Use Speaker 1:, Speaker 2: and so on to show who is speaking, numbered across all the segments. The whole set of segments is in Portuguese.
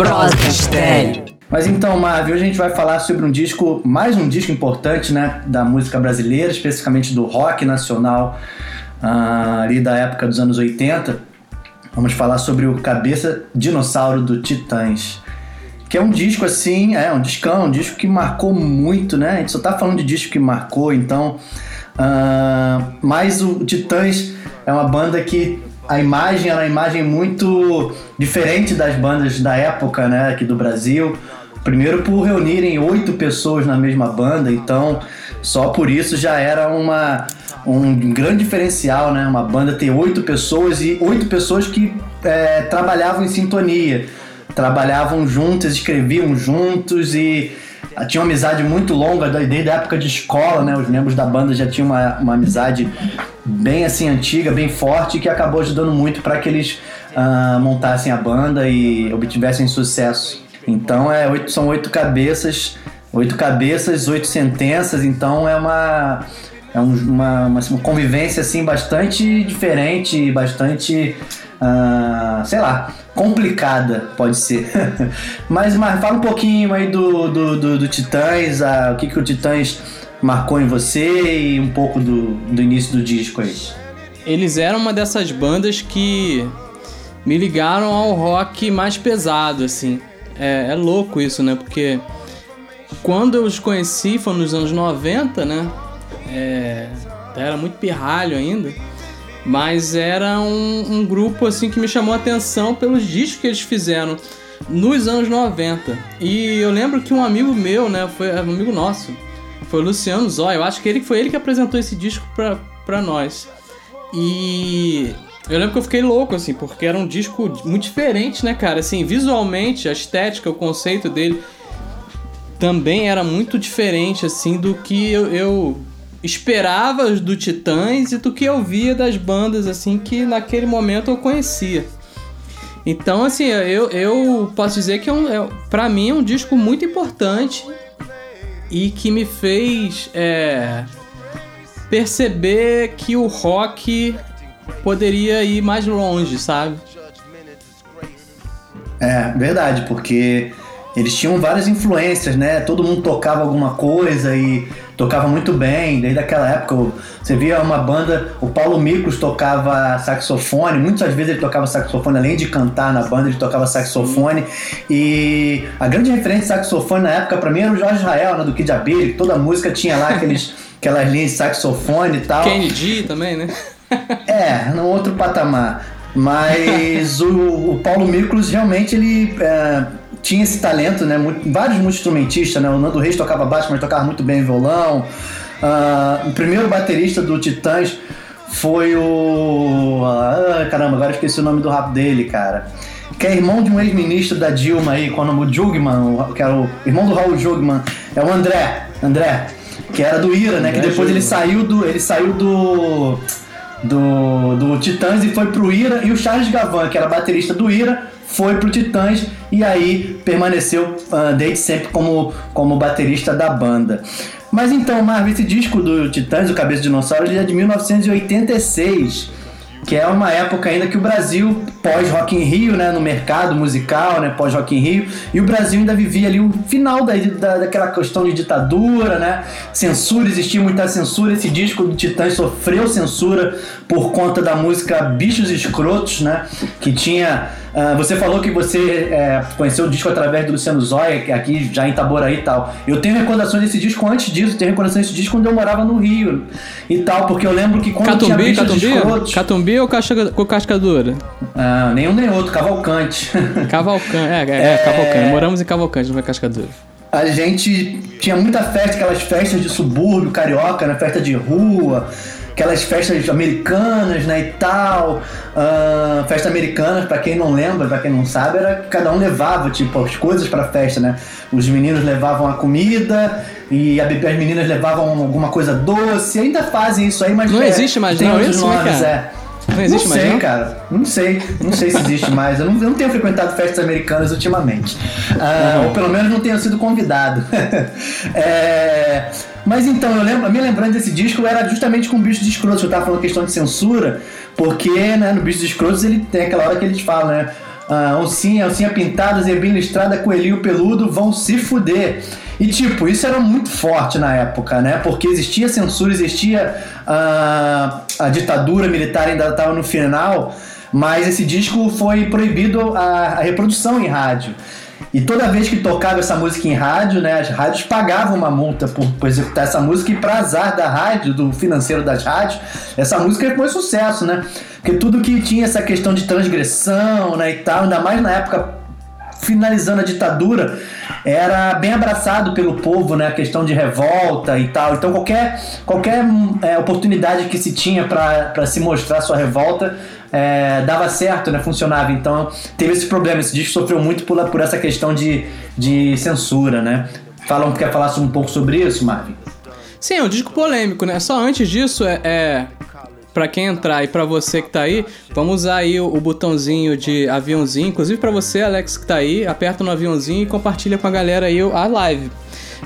Speaker 1: Prosa Estéreo.
Speaker 2: Mas então, Marvel, hoje a gente vai falar sobre um disco, mais um disco importante, né, da música brasileira, especificamente do rock nacional, uh, ali da época dos anos 80. Vamos falar sobre o Cabeça Dinossauro do Titãs. Que é um disco assim, é um discão, um disco que marcou muito, né? A gente só tá falando de disco que marcou, então. Uh, mas o Titãs é uma banda que a imagem era uma imagem muito diferente das bandas da época, né, aqui do Brasil. Primeiro por reunirem oito pessoas na mesma banda, então só por isso já era uma, um grande diferencial, né? Uma banda ter oito pessoas e oito pessoas que é, trabalhavam em sintonia, trabalhavam juntos, escreviam juntos e tinha uma amizade muito longa desde a época de escola, né? Os membros da banda já tinham uma, uma amizade bem assim antiga, bem forte, que acabou ajudando muito para que eles uh, montassem a banda e obtivessem sucesso. Então é oito, são oito cabeças, oito cabeças, oito sentenças. Então é uma é um, uma, uma, convivência assim bastante diferente, bastante uh, sei lá complicada pode ser. mas, mas fala um pouquinho aí do do, do, do Titãs, o que que o Titãs marcou em você e um pouco do, do início do disco aí.
Speaker 3: Eles eram uma dessas bandas que me ligaram ao rock mais pesado, assim. É, é louco isso, né? Porque quando eu os conheci, foi nos anos 90, né? É, era muito pirralho ainda. Mas era um, um, grupo assim que me chamou a atenção pelos discos que eles fizeram nos anos 90. E eu lembro que um amigo meu, né, foi um amigo nosso, foi o Luciano Zóia. Eu acho que ele foi ele que apresentou esse disco pra, pra nós. E eu lembro que eu fiquei louco, assim, porque era um disco muito diferente, né, cara? Assim, visualmente, a estética, o conceito dele também era muito diferente, assim, do que eu, eu esperava do Titãs e do que eu via das bandas, assim, que naquele momento eu conhecia. Então, assim, eu, eu posso dizer que é um, é, pra mim é um disco muito importante e que me fez é, perceber que o rock poderia ir mais longe, sabe?
Speaker 2: É, verdade, porque eles tinham várias influências, né? Todo mundo tocava alguma coisa e tocava muito bem. Desde aquela época, você via uma banda, o Paulo Micos tocava saxofone, muitas vezes ele tocava saxofone, além de cantar na banda, ele tocava saxofone. E a grande referência de saxofone na época, para mim, era o Jorge Israel, né, do Kid Abelha, toda música tinha lá aqueles, aquelas linhas de saxofone e tal.
Speaker 3: Kennedy também, né?
Speaker 2: é, no outro patamar. Mas o, o Paulo Miklos realmente ele é, tinha esse talento, né? vários multi-instrumentistas, né? O Nando Reis tocava baixo, mas tocava muito bem violão. Uh, o primeiro baterista do Titãs foi o. Ah, caramba, agora esqueci o nome do rap dele, cara. Que é irmão de um ex-ministro da Dilma aí, com o nome Jugman, que era o irmão do Raul Jugman. É o André. André. Que era do Ira, né? Que depois ele saiu do. Ele saiu do. Do, do Titãs e foi pro Ira. E o Charles Gavan, que era baterista do Ira, foi pro Titãs e aí permaneceu uh, desde sempre como, como baterista da banda. Mas então, Marvel, esse disco do Titãs, o Cabeça de Dinossauro, ele é de 1986 que é uma época ainda que o Brasil, pós Rock in Rio, né, no mercado musical, né, pós Rock in Rio, e o Brasil ainda vivia ali o final da, da, daquela questão de ditadura, né, censura, existia muita censura, esse disco do Titãs sofreu censura por conta da música Bichos Escrotos, né, que tinha Uh, você falou que você é, conheceu o disco através do Luciano Zóia, aqui já em Itaboraí e tal. Eu tenho recordações desse disco antes disso, tenho recordações desse disco quando eu morava no Rio e tal, porque eu lembro que quando
Speaker 3: Catumbi,
Speaker 2: tinha
Speaker 3: Catumbi? Escrotos... Catumbi ou casca, com cascadura?
Speaker 2: Ah, nenhum nem outro, Cavalcante.
Speaker 3: Cavalcante, é, é, é, Cavalcante. Moramos em Cavalcante, não foi cascadura.
Speaker 2: A gente tinha muita festa, aquelas festas de subúrbio carioca, né? Festa de rua aquelas festas americanas, né, e tal. Uh, festa americana, para quem não lembra, para quem não sabe, era que cada um levava, tipo, as coisas pra festa, né? Os meninos levavam a comida e as meninas levavam alguma coisa doce. Ainda fazem isso aí, mas
Speaker 3: não é, existe mais
Speaker 2: tem
Speaker 3: não, isso,
Speaker 2: nomes, é.
Speaker 3: Não existe
Speaker 2: não
Speaker 3: mais,
Speaker 2: sei,
Speaker 3: não?
Speaker 2: cara. Não sei. Não sei se existe mais. Eu não, eu não tenho frequentado festas americanas ultimamente. Uh. Ou pelo menos não tenho sido convidado. é, mas então, eu lembro, a minha lembrança desse disco era justamente com o Bicho de Escrotos. Eu tava falando questão de censura, porque né, no Bicho de Escrotos ele tem aquela hora que eles falam, né? ah, oncinha, oncinha pintada, zebrinha listrada, coelhinho peludo, vão se fuder. E tipo, isso era muito forte na época, né? Porque existia censura, existia uh, a ditadura militar ainda estava no final, mas esse disco foi proibido a, a reprodução em rádio. E toda vez que tocava essa música em rádio, né, as rádios pagavam uma multa por, por executar essa música e para azar da rádio, do financeiro das rádios, essa música foi sucesso, né? Porque tudo que tinha essa questão de transgressão, né, e tal, ainda mais na época finalizando a ditadura, era bem abraçado pelo povo, né? A questão de revolta e tal. Então qualquer, qualquer é, oportunidade que se tinha para se mostrar sua revolta é, dava certo, né? Funcionava. Então teve esse problema. Esse disco sofreu muito por, por essa questão de, de censura, né? Falam, quer falar um pouco sobre isso, Marvin?
Speaker 3: Sim, é um disco polêmico, né? Só antes disso, é, é para quem entrar e para você que tá aí, vamos usar aí o, o botãozinho de aviãozinho, inclusive para você, Alex, que tá aí, aperta no aviãozinho e compartilha com a galera aí a live.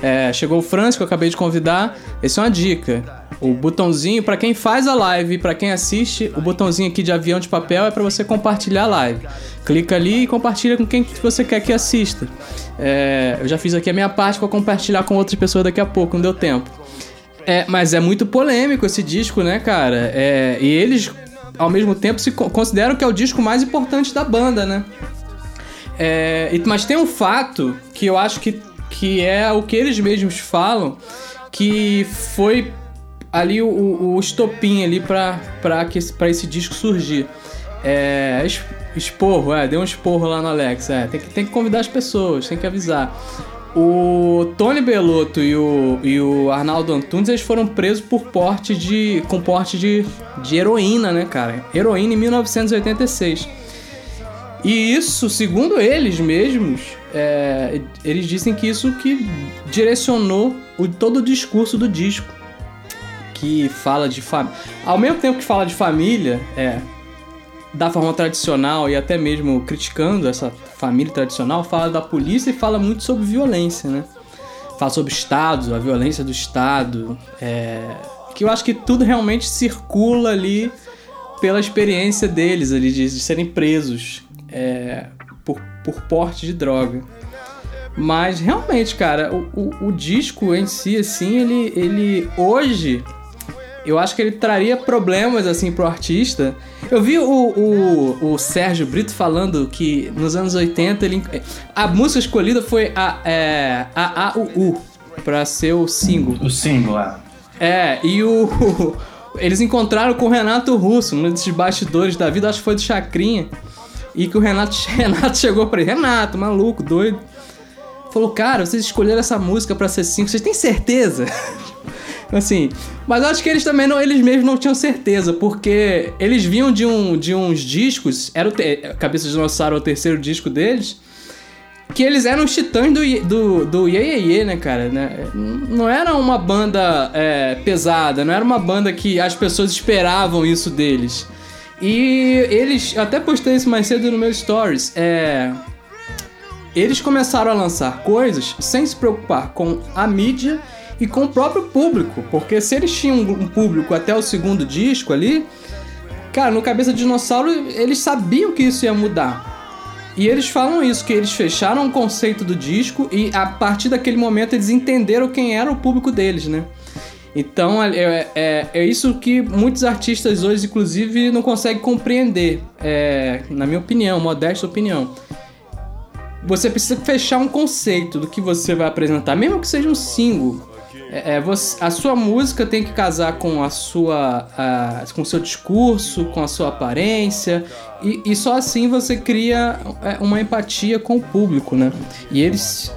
Speaker 3: É, chegou o Franz, que eu acabei de convidar. Essa é uma dica. O botãozinho, para quem faz a live para quem assiste, o botãozinho aqui de avião de papel é para você compartilhar a live. Clica ali e compartilha com quem você quer que assista. É, eu já fiz aqui a minha parte para compartilhar com outras pessoas daqui a pouco, não deu tempo. É, mas é muito polêmico esse disco, né, cara? É, e eles, ao mesmo tempo, se consideram que é o disco mais importante da banda, né? É, mas tem um fato que eu acho que, que é o que eles mesmos falam, que foi ali o, o estopim ali pra, que, pra esse disco surgir. É, esporro, é, deu um esporro lá no Alex. É, tem que, tem que convidar as pessoas, tem que avisar. O Tony Belotto e o, e o Arnaldo Antunes eles foram presos por porte de. com porte de, de heroína, né, cara? Heroína em 1986. E isso, segundo eles mesmos, é, eles dizem que isso que direcionou o, todo o discurso do disco. Que fala de família. Ao mesmo tempo que fala de família, é, da forma tradicional e até mesmo criticando essa família tradicional, fala da polícia e fala muito sobre violência, né? Fala sobre Estado, a violência do Estado, é... que eu acho que tudo realmente circula ali pela experiência deles ali de, de serem presos é... por, por porte de droga. Mas realmente, cara, o, o, o, disco em si, assim, ele, ele hoje eu acho que ele traria problemas assim pro artista. Eu vi o, o, o Sérgio Brito falando que nos anos 80 ele, a música escolhida foi a, é, a, a U, U pra ser o single.
Speaker 2: O single, é.
Speaker 3: É, e o. Eles encontraram com o Renato Russo, um desses bastidores da vida, acho que foi do Chacrinha. E que o Renato, Renato chegou pra ele: Renato, maluco, doido. Falou, cara, vocês escolheram essa música pra ser single, vocês têm certeza? Assim, mas acho que eles também não, eles mesmos não tinham certeza, porque eles vinham de, um, de uns discos, era o te, Cabeça de Dinossauro, o terceiro disco deles, que eles eram os titãs do, do, do Ye, Ye, Ye né, cara? Né? Não era uma banda é, pesada, não era uma banda que as pessoas esperavam isso deles. E eles, até postei isso mais cedo no meu stories, é, eles começaram a lançar coisas sem se preocupar com a mídia e com o próprio público, porque se eles tinham um público até o segundo disco ali, cara, no Cabeça de Dinossauro eles sabiam que isso ia mudar. E eles falam isso, que eles fecharam o conceito do disco e a partir daquele momento eles entenderam quem era o público deles, né? Então é, é, é isso que muitos artistas hoje, inclusive, não conseguem compreender, é, na minha opinião, modesta opinião você precisa fechar um conceito do que você vai apresentar, mesmo que seja um single. É, é, você, a sua música tem que casar com a sua, a, com o seu discurso, com a sua aparência e, e só assim você cria é, uma empatia com o público, né? E eles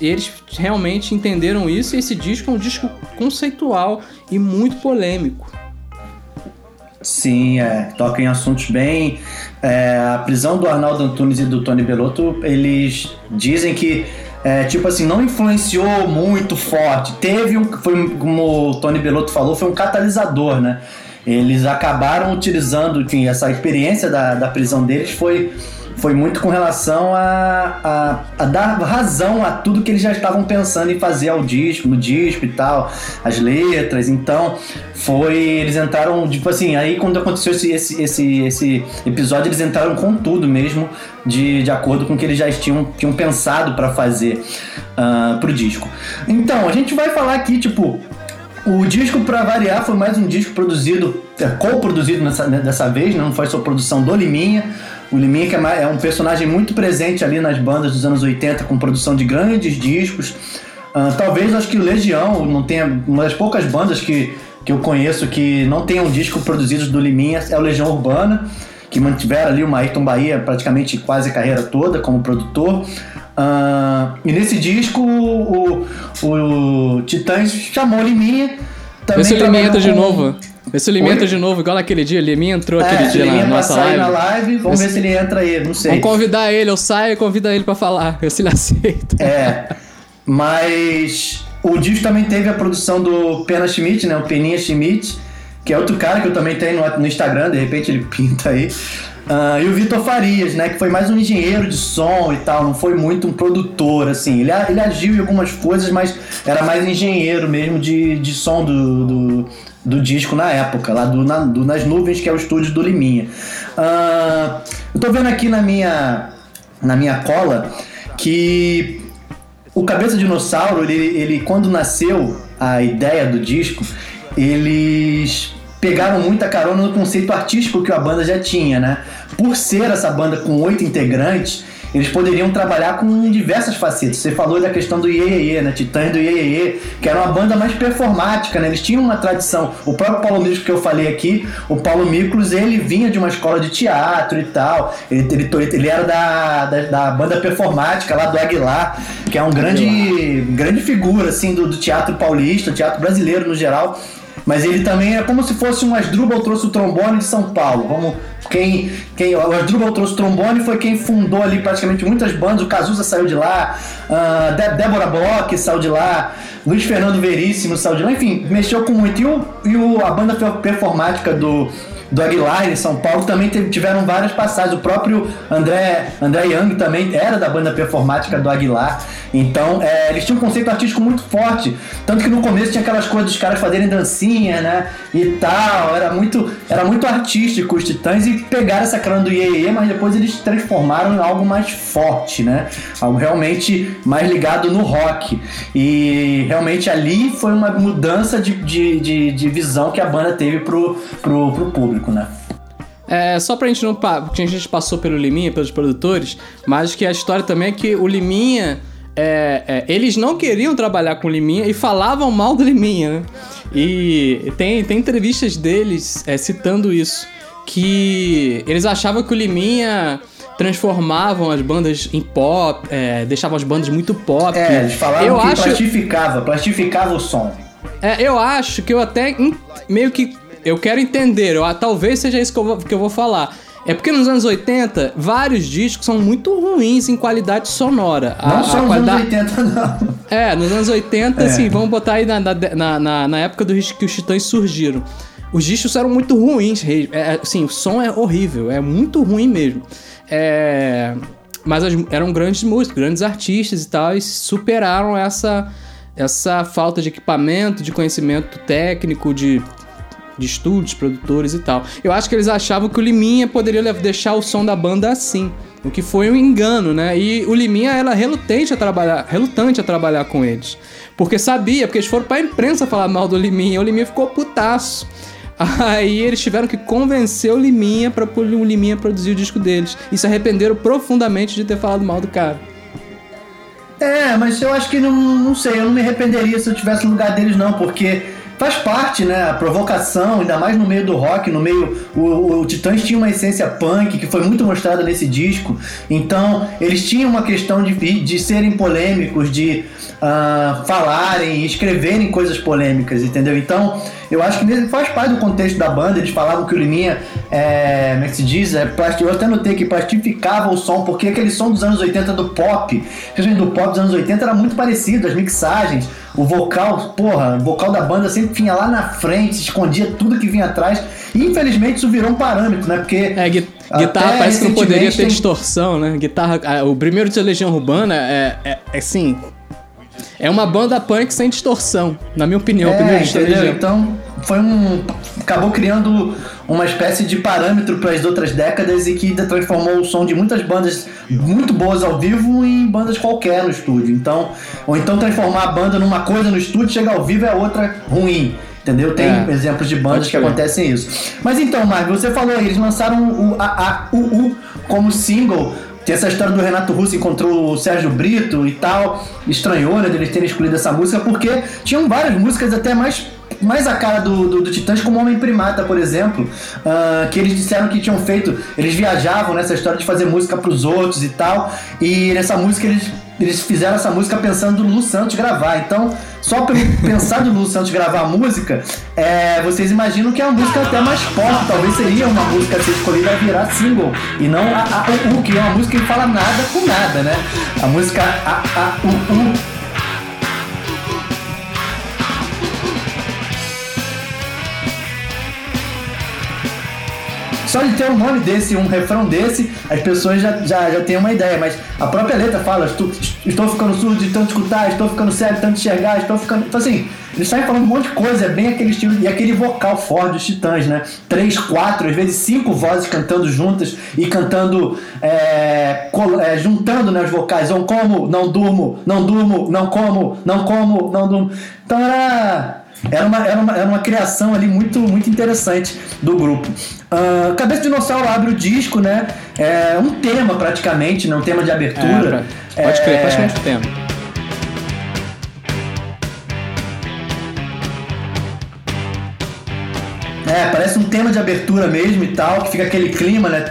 Speaker 3: eles realmente entenderam isso e esse disco é um disco conceitual e muito polêmico.
Speaker 2: Sim, é, toca em assuntos bem. É, a prisão do Arnaldo Antunes e do Tony Belotto, eles dizem que é, tipo assim, não influenciou muito forte. Teve um, foi, como o Tony Belotto falou, foi um catalisador, né? Eles acabaram utilizando, enfim, essa experiência da, da prisão deles foi foi muito com relação a, a, a, dar razão a tudo que eles já estavam pensando em fazer ao disco, no disco e tal, as letras. Então, foi. Eles entraram, tipo assim, aí quando aconteceu esse, esse, esse, esse episódio, eles entraram com tudo mesmo, de, de acordo com o que eles já tinham, tinham pensado para fazer uh, pro disco. Então, a gente vai falar aqui, tipo. O disco, para variar, foi mais um disco produzido, é, co-produzido dessa vez, né? não foi só produção do Liminha. O Liminha é, é um personagem muito presente ali nas bandas dos anos 80, com produção de grandes discos. Uh, talvez acho que o Legião não tenha. Uma das poucas bandas que, que eu conheço que não tenha um disco produzido do Liminha é o Legião Urbana, que mantiveram ali uma Ayrton Bahia praticamente quase a carreira toda como produtor. Uh, e nesse disco o, o, o Titãs chamou o Liminha.
Speaker 3: Vê se o Liminha entra de novo. Vê se o Liminha entra de novo, igual naquele dia. O Liminha entrou é, aquele dia na nossa live.
Speaker 2: na live. Vamos ver se ele entra aí, não sei.
Speaker 3: Vamos convidar ele, eu saio e convido ele pra falar. Ver se ele aceita.
Speaker 2: É. Mas o disco também teve a produção do Pena Schmidt, né? O Peninha Schmidt, que é outro cara que eu também tenho no, no Instagram, de repente ele pinta aí. Uh, e o Vitor Farias, né? Que foi mais um engenheiro de som e tal, não foi muito um produtor, assim. Ele, ele agiu em algumas coisas, mas era mais engenheiro mesmo de, de som do, do, do disco na época, lá do, na, do, Nas Nuvens, que é o estúdio do Liminha. Uh, eu tô vendo aqui na minha, na minha cola que o Cabeça Dinossauro, ele, ele quando nasceu a ideia do disco, eles pegaram muita carona no conceito artístico que a banda já tinha, né? Por ser essa banda com oito integrantes, eles poderiam trabalhar com diversas facetas. Você falou da questão do Iê, né? Titãs do Iê, que era uma banda mais performática, né? Eles tinham uma tradição. O próprio Paulo Miklos que eu falei aqui, o Paulo Miklos, ele vinha de uma escola de teatro e tal. Ele, ele, ele era da, da, da, banda performática lá do Aguilar, que é um grande, grande figura, assim, do, do teatro paulista, teatro brasileiro no geral. Mas ele também é como se fosse um Asdrubal trouxe o trombone de São Paulo. Vamos, quem, quem, o Asdrubal trouxe o trombone foi quem fundou ali praticamente muitas bandas. O Cazuza saiu de lá, uh, Dé Débora Bloch saiu de lá, Luiz Fernando Veríssimo saiu de lá. Enfim, mexeu com muito. E, o, e o, a banda performática do do Aguilar em São Paulo também tiveram várias passagens. O próprio André, André Young também era da banda performática do Aguilar. Então, é, eles tinham um conceito artístico muito forte. Tanto que no começo tinha aquelas coisas dos caras fazerem dancinha, né? E tal. Era muito, era muito artístico os Titãs e pegaram essa crana do Iê, mas depois eles transformaram em algo mais forte, né? Algo realmente mais ligado no rock. E realmente ali foi uma mudança de, de, de, de visão que a banda teve pro, pro, pro público público, né?
Speaker 3: É, só pra gente não. Porque a gente passou pelo Liminha, pelos produtores, mas que a história também é que o Liminha. É, é, eles não queriam trabalhar com o Liminha e falavam mal do Liminha, né? E tem, tem entrevistas deles é, citando isso. Que eles achavam que o Liminha transformavam as bandas em pop, é, deixavam as bandas muito pop.
Speaker 2: É, eles falavam eu que acho... plastificava, plastificava o som.
Speaker 3: É, eu acho que eu até meio que eu quero entender, eu, talvez seja isso que eu, vou, que eu vou falar. É porque nos anos 80, vários discos são muito ruins em qualidade sonora.
Speaker 2: Não a, só nos qualidade... anos 80, não.
Speaker 3: É, nos anos 80, é. assim, vamos botar aí na, na, na, na época do que os Titãs surgiram. Os discos eram muito ruins, é, assim, o som é horrível, é muito ruim mesmo. É, mas as, eram grandes músicos, grandes artistas e tal, e superaram essa, essa falta de equipamento, de conhecimento técnico, de de estúdios, produtores e tal. Eu acho que eles achavam que o Liminha poderia deixar o som da banda assim. O que foi um engano, né? E o Liminha era relutante a trabalhar, relutante a trabalhar com eles. Porque sabia, porque eles foram pra imprensa falar mal do Liminha, o Liminha ficou putaço. Aí eles tiveram que convencer o Liminha para o Liminha produzir o disco deles. E se arrependeram profundamente de ter falado mal do cara.
Speaker 2: É, mas eu acho que não, não sei, eu não me arrependeria se eu tivesse no lugar deles, não, porque faz parte, né? A provocação, ainda mais no meio do rock, no meio. O, o, Titãs tinha uma essência punk que foi muito mostrada nesse disco. Então, eles tinham uma questão de, de serem polêmicos, de uh, falarem escreverem coisas polêmicas, entendeu? Então, eu acho que faz parte do contexto da banda. Eles falavam que o Liminha, é, como é que se diz? É, eu até notei que plastificava o som, porque aquele som dos anos 80 do pop, principalmente do pop dos anos 80, era muito parecido, as mixagens o vocal, porra, o vocal da banda sempre vinha lá na frente, escondia tudo que vinha atrás. E infelizmente isso virou um parâmetro, né? Porque.
Speaker 3: É, guitarra parece que não poderia ter tem... distorção, né? Guitarra. O primeiro de Legião Urbana é, é, é assim. É uma banda punk sem distorção, na minha opinião.
Speaker 2: É, Legião. Então, foi um. acabou criando uma espécie de parâmetro para as outras décadas e que transformou o som de muitas bandas muito boas ao vivo em bandas qualquer no estúdio. Então, ou então transformar a banda numa coisa no estúdio, chegar ao vivo é outra ruim. Entendeu? Tem é, exemplos de bandas que acontecem isso. Mas então, Mark, você falou aí, eles lançaram o, a, a, o, o como single tem essa história do Renato Russo encontrou o Sérgio Brito e tal. Estranhou, né, deles terem escolhido essa música, porque tinham várias músicas até mais mais a cara do, do, do Titãs como Homem Primata, por exemplo, uh, que eles disseram que tinham feito, eles viajavam nessa história de fazer música para os outros e tal, e nessa música eles, eles fizeram essa música pensando no Lu Santos gravar. Então, só pelo pensar do Lu Santos gravar a música, é, vocês imaginam que é uma música até mais pop, talvez seria uma música a ser escolhida a virar single, e não a, a, o, que é uma música que fala nada com nada, né? A música a, a, o, o só de ter um nome desse, um refrão desse, as pessoas já, já, já têm uma ideia. Mas a própria letra fala: estou, estou ficando surdo de tanto escutar, estou ficando cego de tanto enxergar, estou ficando. Então, assim, eles saem falando um monte de coisa, é bem aquele estilo. E aquele vocal forte dos titãs, né? Três, quatro, às vezes cinco vozes cantando juntas e cantando, é, é, juntando né, os vocais. Não como, não durmo, não durmo, não como, não como, não durmo. Então era era uma, era uma, era uma criação ali muito, muito interessante do grupo. Uh, Cabeça de Dinossauro abre o disco, né? É um tema praticamente, né? um tema de abertura.
Speaker 3: É, pode crer, é... praticamente um tema.
Speaker 2: É, parece um tema de abertura mesmo e tal, que fica aquele clima, né?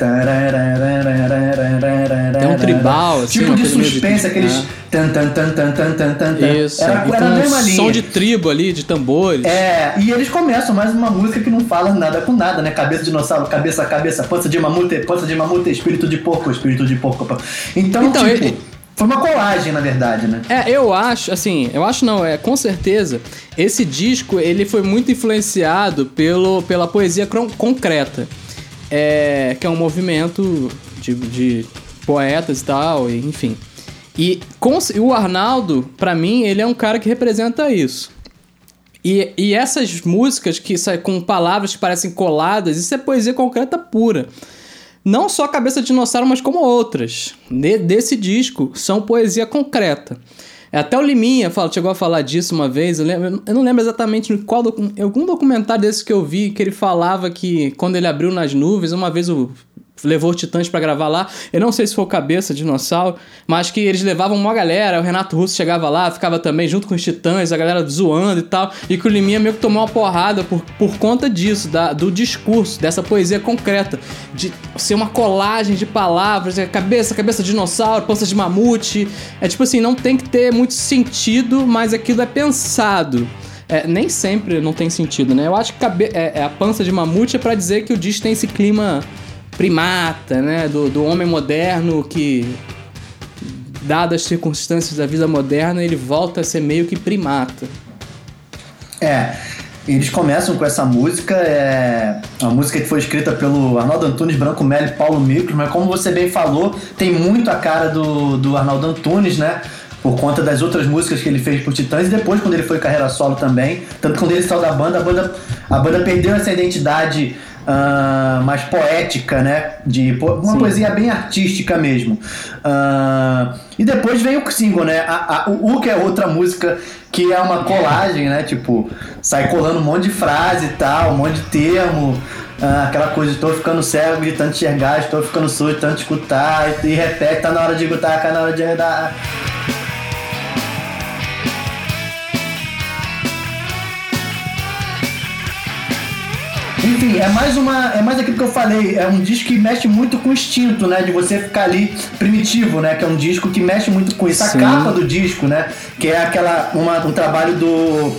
Speaker 3: É um tribal, assim.
Speaker 2: Tipo de suspense, aqueles. Né? Tan, tan, tan, tan, tan, tan, tan.
Speaker 3: Isso. Era, era a mesma linha. som de tribo ali, de tambores.
Speaker 2: É, e eles começam mais uma música que não fala nada com nada, né? Cabeça de dinossauro, cabeça, cabeça, pança de mamute, pança de mamute, espírito de porco, espírito de porco. Então, então tipo. Ele, foi uma colagem, na verdade, né?
Speaker 3: É, eu acho, assim, eu acho não, é com certeza, esse disco ele foi muito influenciado pelo, pela poesia concreta, é, que é um movimento de, de poetas e tal, enfim. E com, o Arnaldo, para mim, ele é um cara que representa isso. E, e essas músicas que com palavras que parecem coladas, isso é poesia concreta pura. Não só Cabeça de Dinossauro, mas como outras de, desse disco são poesia concreta. Até o Liminha fala, chegou a falar disso uma vez, eu, lembro, eu não lembro exatamente em qual algum documentário desse que eu vi que ele falava que quando ele abriu nas nuvens, uma vez o levou Titãs para gravar lá. Eu não sei se foi o Cabeça Dinossauro, mas que eles levavam uma galera. O Renato Russo chegava lá, ficava também junto com os Titãs, a galera zoando e tal. E que o Liminha meio que tomou uma porrada por, por conta disso, da, do discurso, dessa poesia concreta, de ser uma colagem de palavras, é cabeça, cabeça de dinossauro, pança de mamute. É tipo assim, não tem que ter muito sentido, mas aquilo é pensado. É, nem sempre não tem sentido, né? Eu acho que é, é a pança de mamute é para dizer que o disco tem esse clima primata, né? Do, do homem moderno que, dadas as circunstâncias da vida moderna, ele volta a ser meio que primata.
Speaker 2: É. Eles começam com essa música, é uma música que foi escrita pelo Arnaldo Antunes, Branco Melo e Paulo Micros, mas como você bem falou, tem muito a cara do, do Arnaldo Antunes, né? Por conta das outras músicas que ele fez por Titãs e depois quando ele foi carreira solo também. Tanto quando ele saiu da banda, a banda, a banda perdeu essa identidade uh, mais poética, né? De uma Sim. poesia bem artística mesmo. Uh, e depois vem o single, né? A, a, o, o que é outra música que é uma colagem, né? Tipo, sai colando um monte de frase e tal, um monte de termo. Uh, aquela coisa, estou ficando cego de tanto enxergar, estou ficando surdo de tanto escutar, e, e repete, tá na hora de escutar, tá na hora de. Enfim, é mais uma. É mais aquilo que eu falei. É um disco que mexe muito com o instinto, né? De você ficar ali primitivo, né? Que é um disco que mexe muito com isso. Sim. A capa do disco, né? Que é aquela. Uma, um trabalho do.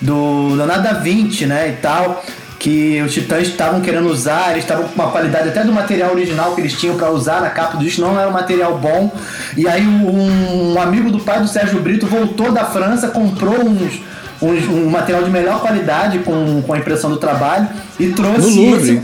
Speaker 2: Do Leonardo da Vinci, né? E tal que os Titãs estavam querendo usar, eles estavam com uma qualidade até do material original que eles tinham para usar na capa do disco, não era um material bom. E aí um, um amigo do pai do Sérgio Brito voltou da França, comprou uns, uns um material de melhor qualidade com, com a impressão do trabalho e trouxe
Speaker 3: no Louvre.
Speaker 2: esse,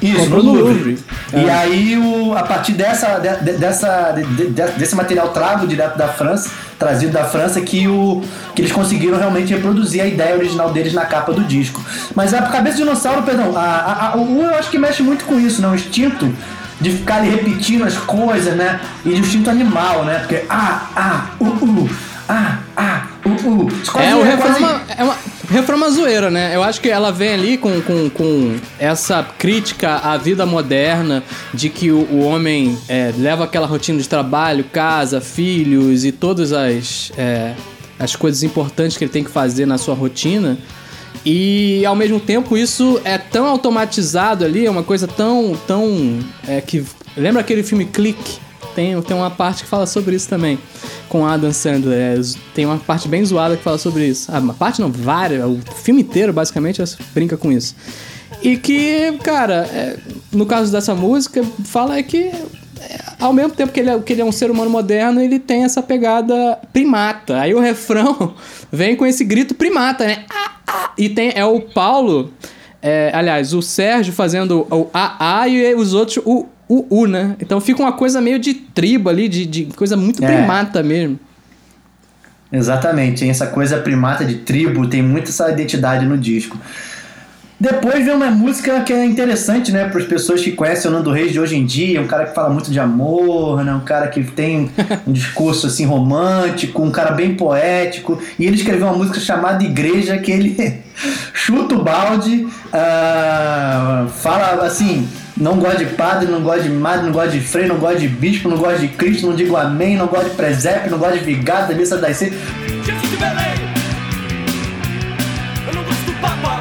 Speaker 2: isso, no Louvre. É. E aí, o, a partir dessa, de, dessa, de, de, desse material trago direto da França, trazido da França, que, o, que eles conseguiram realmente reproduzir a ideia original deles na capa do disco. Mas a cabeça de dinossauro, perdão, a, a, a, o eu acho que mexe muito com isso, né? O instinto de ficar ali repetindo as coisas, né? E de instinto animal, né? Porque ah, ah, uh, uh, ah, ah, uh, uh.
Speaker 3: É, o quase... é uma, refrão é uma zoeira, né? Eu acho que ela vem ali com, com, com essa crítica à vida moderna, de que o, o homem é, leva aquela rotina de trabalho, casa, filhos e todas as, é, as coisas importantes que ele tem que fazer na sua rotina. E ao mesmo tempo isso é tão automatizado ali, é uma coisa tão. tão é, que Lembra aquele filme Click? Tem, tem uma parte que fala sobre isso também com Adam Sandler. É, tem uma parte bem zoada que fala sobre isso. Ah, uma parte não, várias. O filme inteiro, basicamente, brinca com isso. E que, cara, é, no caso dessa música, fala é que é, ao mesmo tempo que ele, é, que ele é um ser humano moderno, ele tem essa pegada primata. Aí o refrão vem com esse grito primata, né? Ah, ah. E tem, é o Paulo, é, aliás, o Sérgio fazendo o AA e os outros o U, né? Então fica uma coisa meio de tribo ali, de, de coisa muito é. primata mesmo.
Speaker 2: Exatamente, tem essa coisa primata de tribo, tem muita essa identidade no disco. Depois vem uma música que é interessante, né, para as pessoas que conhecem o Nando Reis de hoje em dia, um cara que fala muito de amor, né, um cara que tem um discurso assim romântico, um cara bem poético, e ele escreveu uma música chamada Igreja que ele chuta o balde, uh, fala assim, não gosto de padre, não gosto de madre, não gosto de freio, não gosto de bispo, não gosto de Cristo, não digo amém, não gosto de presépio, não gosto de vigado, da missa das seis. Jesus de Belém! Eu não gosto do Papa!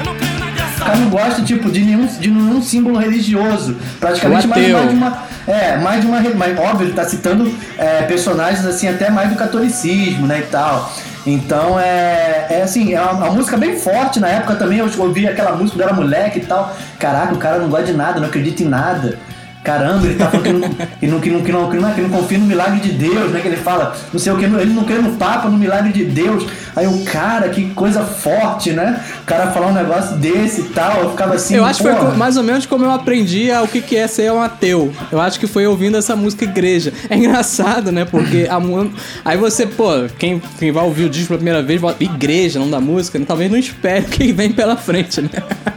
Speaker 2: Eu não creio na graça! O cara não gosta, tipo, de nenhum, de nenhum símbolo religioso. Praticamente mais, mais, de uma. É, mais de uma. Mas, óbvio, ele tá citando é, personagens assim, até mais do catolicismo, né? E tal. Então é, é assim, é uma, uma, música bem forte. Na época também eu ouvi aquela música, quando era moleque e tal. Caraca, o cara não gosta de nada, não acredita em nada. Caramba, ele tá falando que não, que não, que não, que não, que não, confia no milagre de Deus, né? Que ele fala, não sei o que, ele não crê no Papa, no milagre de Deus. Aí o cara, que coisa forte, né? O cara falar um negócio desse e tal, eu ficava assim.
Speaker 3: Eu acho que foi mais ou menos como eu aprendi o que é ser um ateu. Eu acho que foi ouvindo essa música igreja. É engraçado, né? Porque a, aí você, pô, quem, quem vai ouvir o disco pela primeira vez, fala, igreja, não da música, né? talvez não espere o que vem pela frente, né?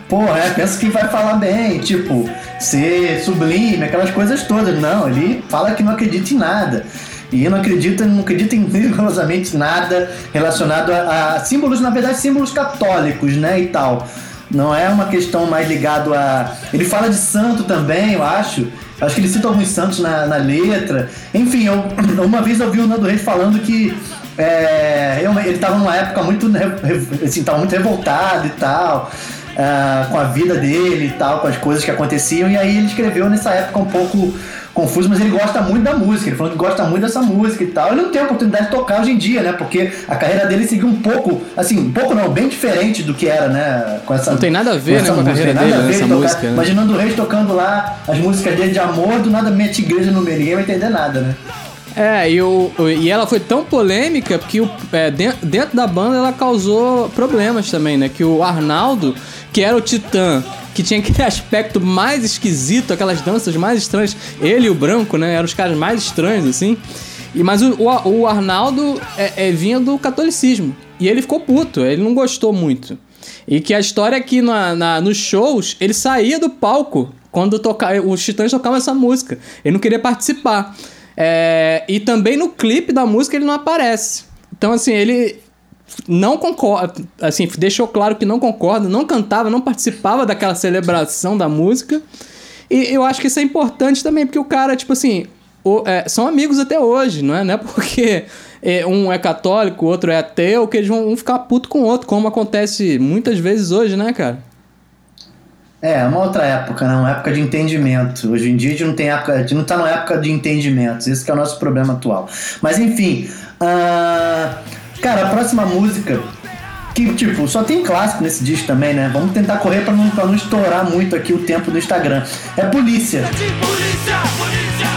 Speaker 2: Porra, é, pensa que vai falar bem, tipo, ser sublime, aquelas coisas todas. Não, ele fala que não acredita em nada. E não acredita, não acredita em rigorosamente nada relacionado a, a, símbolos, na verdade, símbolos católicos, né? E tal. Não é uma questão mais ligado a. Ele fala de santo também, eu acho. Acho que ele cita alguns santos na, na letra. Enfim, eu, uma vez eu vi o Nando Reis falando que é, ele estava numa época muito. Assim, tava muito revoltado e tal uh, com a vida dele e tal, com as coisas que aconteciam. E aí ele escreveu nessa época um pouco confuso, mas ele gosta muito da música. Ele falou que gosta muito dessa música e tal. Ele não tem a oportunidade de tocar hoje em dia, né? Porque a carreira dele seguiu um pouco, assim, um pouco não, bem diferente do que era, né?
Speaker 3: Com essa, não tem nada a ver, com né, com a carreira dele, a ver, música. Né?
Speaker 2: Imaginando o Reis tocando lá as músicas dele de amor, do nada mete igreja no meio, ninguém vai entender nada, né?
Speaker 3: É, e, o, e ela foi tão polêmica que o, é, dentro, dentro da banda ela causou problemas também, né? Que o Arnaldo que era o Titã, que tinha aquele aspecto mais esquisito, aquelas danças mais estranhas. Ele e o branco, né? Eram os caras mais estranhos, assim. E, mas o, o, o Arnaldo é, é, vinha do catolicismo. E ele ficou puto, ele não gostou muito. E que a história é que na, na, nos shows, ele saía do palco quando toca, os Titãs tocavam essa música. Ele não queria participar. É, e também no clipe da música ele não aparece. Então, assim, ele não concorda, assim, deixou claro que não concorda, não cantava, não participava daquela celebração da música. E eu acho que isso é importante também, porque o cara, tipo assim, o, é, são amigos até hoje, não é? Não é porque é, um é católico, o outro é ateu, que eles vão um ficar puto com o outro, como acontece muitas vezes hoje, né, cara?
Speaker 2: É, é uma outra época, né? Uma época de entendimento. Hoje em dia a gente não não tá numa época de entendimentos. Esse é o nosso problema atual. Mas enfim. Uh Cara, a próxima música que, tipo, só tem clássico nesse disco também, né? Vamos tentar correr pra não, não estourar muito aqui o tempo do Instagram. É Polícia. Polícia, polícia,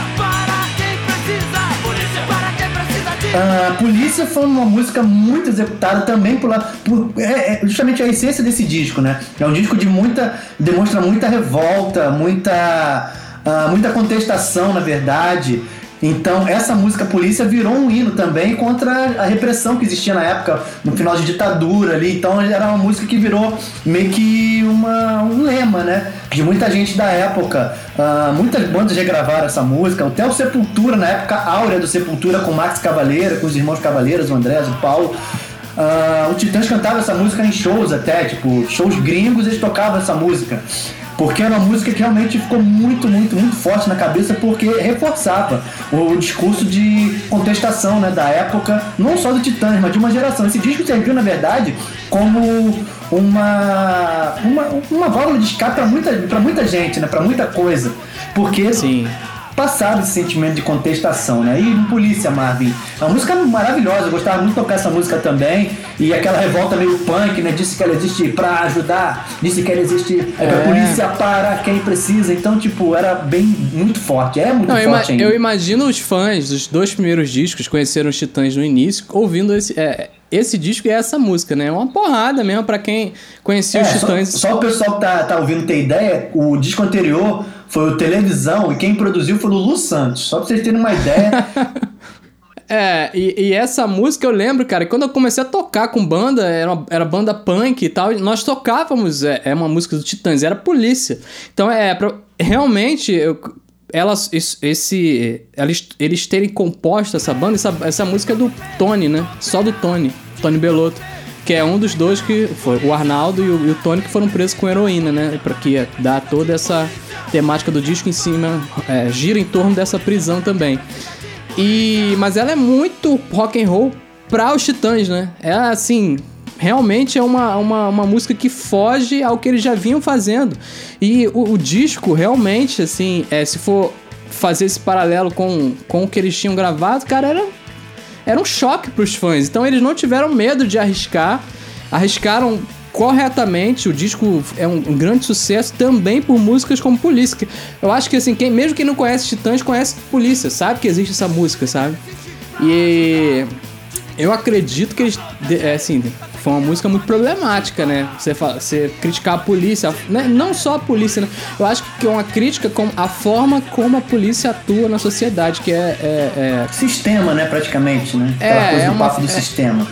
Speaker 2: A Polícia foi uma música muito executada também por, por é, é, justamente a essência desse disco, né? É um disco de muita. demonstra muita revolta, muita. Uh, muita contestação, na verdade. Então, essa música Polícia virou um hino também contra a repressão que existia na época, no final de ditadura ali. Então, era uma música que virou meio que uma, um lema, né? De muita gente da época. Uh, muitas bandas regravaram essa música. Até o Sepultura, na época áurea do Sepultura, com Max Cavaleira, com os irmãos Cavaleiros, o Andrés, o Paulo. Uh, o Titãs cantava essa música em shows até, tipo, shows gringos eles tocavam essa música. Porque era uma música que realmente ficou muito, muito, muito forte na cabeça porque reforçava o discurso de contestação né, da época, não só do Titãs, mas de uma geração. Esse disco serviu, na verdade, como uma, uma, uma válvula de escape para muita, muita gente, né, para muita coisa. Porque Sim passado esse sentimento de contestação, né? E Polícia, Marvin. É uma música maravilhosa, eu gostava muito de tocar essa música também. E aquela revolta meio punk, né? Disse que ela existe pra ajudar, disse que ela existe é. pra polícia para quem precisa. Então, tipo, era bem, muito forte. É muito Não, forte
Speaker 3: eu, eu imagino os fãs dos dois primeiros discos, conheceram os Titãs no início, ouvindo esse. É, esse disco e essa música, né? É uma porrada mesmo para quem conhecia é, os Titãs.
Speaker 2: Só, só, o pessoal que tá, tá ouvindo ter ideia, o disco anterior foi o Televisão e quem produziu foi o Lulu Santos. Só pra vocês terem uma ideia.
Speaker 3: é, e, e, essa música eu lembro, cara, quando eu comecei a tocar com banda, era, uma, era banda punk e tal, nós tocávamos, é, é uma música do Titãs, era Polícia. Então é, pra, realmente, eu, elas, esse, eles, eles terem composto essa banda, essa, essa música é do Tony, né? Só do Tony, Tony Belotto que é um dos dois que foi o Arnaldo e o, e o Tony que foram presos com heroína, né? Para que dá toda essa temática do disco em cima é, gira em torno dessa prisão também. E mas ela é muito rock and roll para os Titãs, né? É assim, realmente é uma, uma, uma, música que foge ao que eles já vinham fazendo. E o, o disco, realmente, assim, é, se for fazer esse paralelo com, com o que eles tinham gravado, cara, era era um choque para os fãs. Então eles não tiveram medo de arriscar, arriscaram corretamente. O disco é um, um, grande sucesso também por músicas como Polícia. Eu acho que assim, quem, mesmo quem não conhece Titãs, conhece Polícia, sabe que existe essa música, sabe? E eu acredito que eles, é, assim, foi uma música muito problemática, né? Você, fala, você criticar a polícia, né? não só a polícia, né? Eu acho que é uma crítica com a forma como a polícia atua na sociedade, que é. é, é...
Speaker 2: Sistema, né? Praticamente, né? Aquela é, coisa é do uma, papo do é, sistema.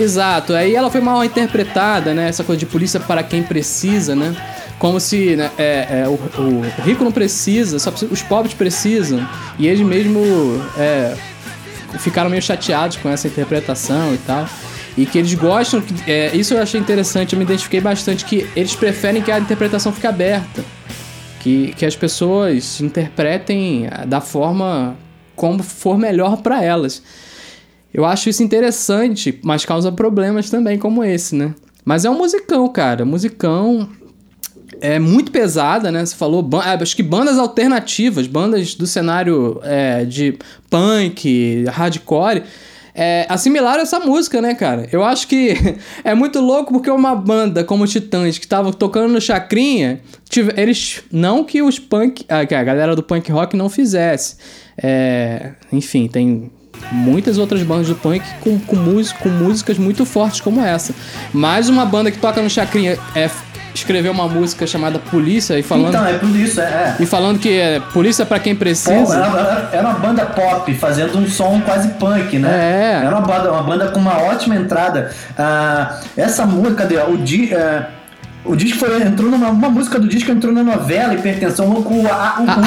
Speaker 3: Exato, aí ela foi mal interpretada, né? Essa coisa de polícia para quem precisa, né? Como se né, é, é, o, o, rico não precisa, só os pobres precisam. E eles mesmo é, ficaram meio chateados com essa interpretação e tal. E que eles gostam, é, isso eu achei interessante, eu me identifiquei bastante, que eles preferem que a interpretação fique aberta. Que, que as pessoas interpretem da forma como for melhor para elas. Eu acho isso interessante, mas causa problemas também, como esse, né? Mas é um musicão, cara. Musicão é muito pesada, né? Você falou, é, acho que bandas alternativas, bandas do cenário é, de punk, hardcore é, assimilaram essa música, né, cara? Eu acho que é muito louco porque uma banda como Titãs, que tava tocando no Chacrinha, tive, eles. Não que os punk. Ah, que a galera do punk rock não fizesse. É, enfim, tem muitas outras bandas do punk com, com, com músicas muito fortes como essa. Mas uma banda que toca no Chacrinha é escreveu uma música chamada Polícia e falando.
Speaker 2: Então, é isso, é. é.
Speaker 3: E falando que é polícia para quem precisa. Pô,
Speaker 2: era, era, uma banda pop, fazendo um som quase punk, né? É. Era uma banda, uma banda com uma ótima entrada. Ah, essa música, cadê? O Di. Uh, o disco foi, entrou numa uma música do disco entrou na novela Hipertensão com a, ah.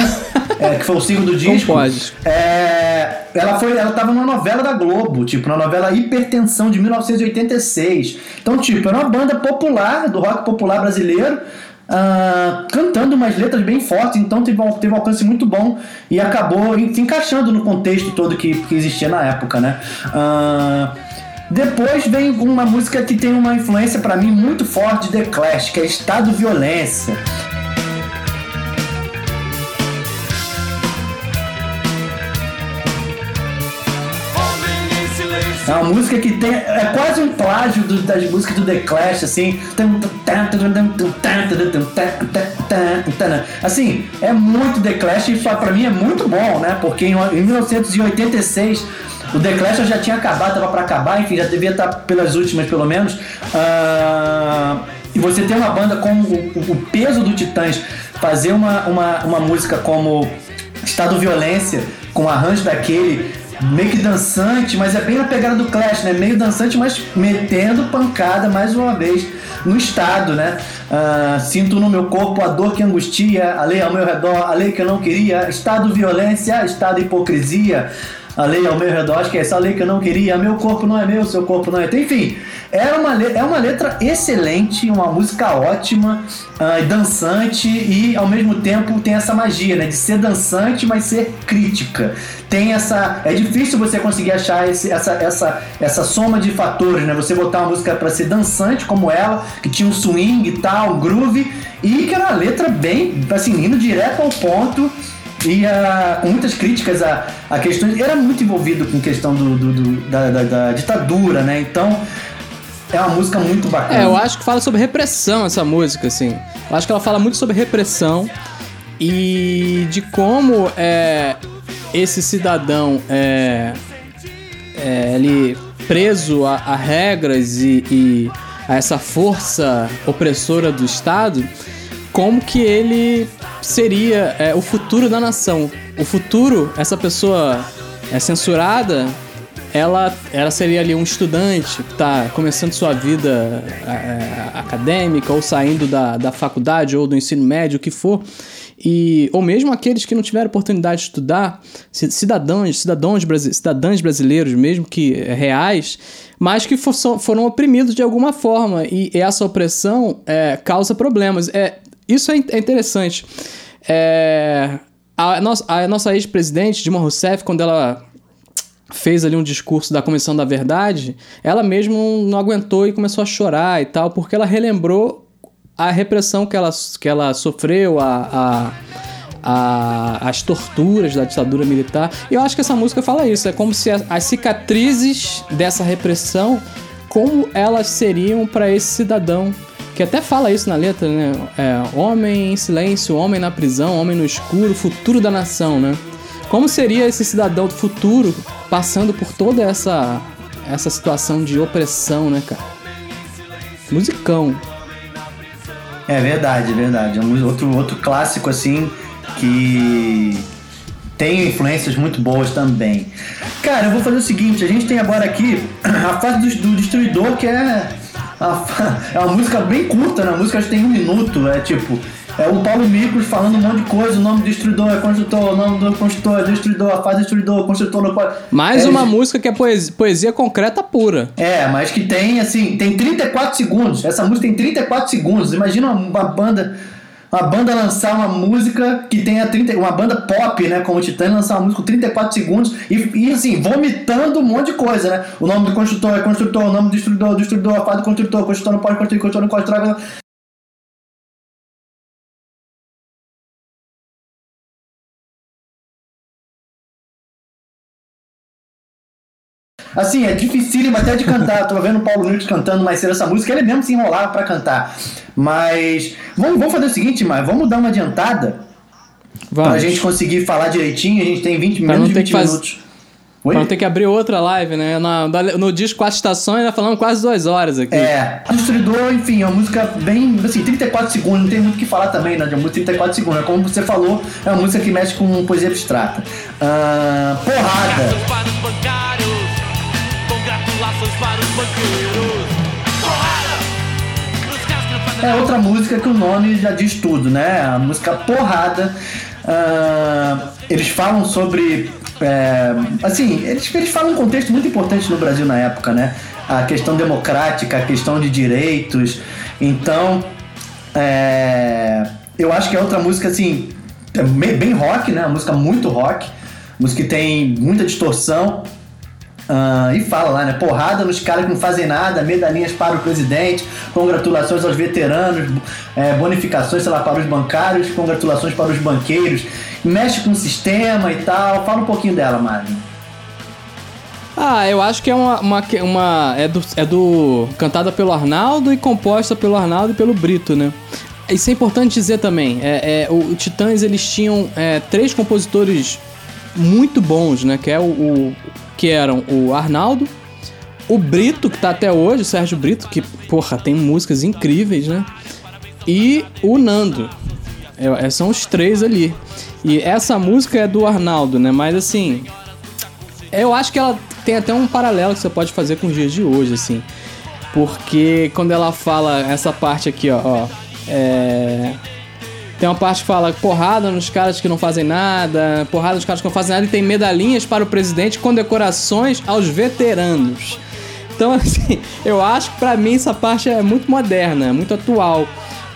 Speaker 2: é, que foi o single do disco. Não pode. É, ela foi, ela tava numa novela da Globo, tipo, na novela Hipertensão de 1986. Então, tipo, era uma banda popular do rock popular brasileiro. Uh, cantando umas letras bem fortes, então teve um, teve um alcance muito bom e acabou se encaixando no contexto todo que, que existia na época, né? Uh, depois vem uma música que tem uma influência para mim muito forte de The Clash, que é Estado Violência. É uma música que tem. É quase um plágio do, das músicas do The Clash, assim. Assim, é muito The Clash e pra mim é muito bom, né? Porque em 1986 o The Clash já tinha acabado, tava para acabar, enfim, já devia estar pelas últimas pelo menos. Uh, e você tem uma banda com o, o peso do Titãs fazer uma, uma, uma música como Estado Violência, com arranjo daquele, meio que dançante, mas é bem na pegada do Clash, né? Meio dançante, mas metendo pancada mais uma vez no Estado, né? Uh, sinto no meu corpo a dor que angustia, a lei ao meu redor, a lei que eu não queria, Estado Violência, Estado Hipocrisia a lei ao meu redor, que é essa lei que eu não queria, meu corpo não é meu, seu corpo não é teu. Enfim, é uma, é uma letra excelente, uma música ótima, uh, dançante e ao mesmo tempo tem essa magia, né? De ser dançante, mas ser crítica. Tem essa. É difícil você conseguir achar esse, essa, essa, essa soma de fatores, né? Você botar uma música para ser dançante como ela, que tinha um swing e tal, um groove, e que era uma letra bem, assim, indo direto ao ponto e a, com muitas críticas a, a questões. Era muito envolvido com questão do, do, do da, da, da, ditadura, né? Então. É uma música muito bacana.
Speaker 3: É, eu acho que fala sobre repressão essa música, assim. Eu acho que ela fala muito sobre repressão e de como é, esse cidadão é, é ele preso a, a regras e, e, a essa força opressora do Estado, como que ele seria é, o futuro da nação. O futuro, essa pessoa é censurada, ela, ela seria ali um estudante que está começando sua vida é, acadêmica ou saindo da, da faculdade ou do ensino médio, o que for. E, ou mesmo aqueles que não tiveram oportunidade de estudar, cidadãos, cidadãos, cidadãos brasileiros, mesmo que é, reais, mas que for, foram oprimidos de alguma forma. E essa opressão é, causa problemas. É, isso é, é interessante. É, a, nossa, a nossa ex-presidente, Dilma Rousseff, quando ela fez ali um discurso da Comissão da Verdade, ela mesmo não aguentou e começou a chorar e tal, porque ela relembrou a repressão que ela, que ela sofreu, a, a, a, as torturas da ditadura militar. E eu acho que essa música fala isso, é como se as, as cicatrizes dessa repressão, como elas seriam para esse cidadão que até fala isso na letra, né? É, homem em silêncio, homem na prisão, homem no escuro, futuro da nação, né? Como seria esse cidadão do futuro passando por toda essa essa situação de opressão, né, cara? Musicão.
Speaker 2: É verdade, é verdade. É um outro, outro clássico, assim, que tem influências muito boas também. Cara, eu vou fazer o seguinte: a gente tem agora aqui a fase do, do destruidor, que é é uma música bem curta, né? A música acho que tem um minuto, é tipo. É o Paulo Micros falando um monte de coisa, o nome do destruidor é construtor, o nome do construtor é destruidor, a fase destruidor, construtor pode.
Speaker 3: Mais é, uma música que é poesia, poesia concreta pura.
Speaker 2: É, mas que tem, assim, tem 34 segundos. Essa música tem 34 segundos. Imagina uma banda uma banda lançar uma música que tenha 30. Uma banda pop, né? Como o Titã, lançar uma música com 34 segundos e, e assim, vomitando um monte de coisa, né? O nome do construtor é construtor, o nome do destruidor, destruidor, fase do construtor, construtor não pode construir, construtor não pode travar. Assim, é dificílimo até de cantar. Eu tô vendo o Paulo Nunes cantando mais cedo essa música, ele mesmo se enrolava para cantar. Mas vamos, vamos fazer o seguinte, mas vamos dar uma adiantada vamos. pra gente conseguir falar direitinho. A gente tem 20 menos de 20 faz... minutos.
Speaker 3: Oi? Pra não ter que abrir outra live, né? No, no disco Quatro Estações, nós falamos quase duas horas aqui.
Speaker 2: É. Destruidor, enfim, é uma música bem. Assim, 34 segundos, não tem muito o que falar também, né? De uma música 34 segundos. É como você falou, é uma música que mexe com poesia abstrata. Uh, porrada para os banqueiros. É outra música que o nome já diz tudo, né? A música Porrada. Uh, eles falam sobre. É, assim, eles, eles falam um contexto muito importante no Brasil na época, né? A questão democrática, a questão de direitos. Então, é, eu acho que é outra música, assim, é bem rock, né? Uma música muito rock. Música que tem muita distorção. Uh, e fala lá, né? Porrada nos caras que não fazem nada, medalhinhas para o presidente, congratulações aos veteranos, é, bonificações, sei lá, para os bancários, congratulações para os banqueiros. Mexe com o sistema e tal. Fala um pouquinho dela, Mari.
Speaker 3: Ah, eu acho que é uma. uma, uma é, do, é do. cantada pelo Arnaldo e composta pelo Arnaldo e pelo Brito, né? Isso é importante dizer também. É, é o, o Titãs eles tinham é, três compositores muito bons, né? Que, é o, o, que eram o Arnaldo, o Brito, que tá até hoje, o Sérgio Brito, que, porra, tem músicas incríveis, né? E o Nando. É, é são os três ali. E essa música é do Arnaldo, né? Mas assim. Eu acho que ela tem até um paralelo que você pode fazer com os dias de hoje, assim. Porque quando ela fala essa parte aqui, ó, ó é... Tem uma parte que fala porrada nos caras que não fazem nada, porrada nos caras que não fazem nada, e tem medalhinhas para o presidente com decorações aos veteranos. Então, assim, eu acho que pra mim essa parte é muito moderna, muito atual.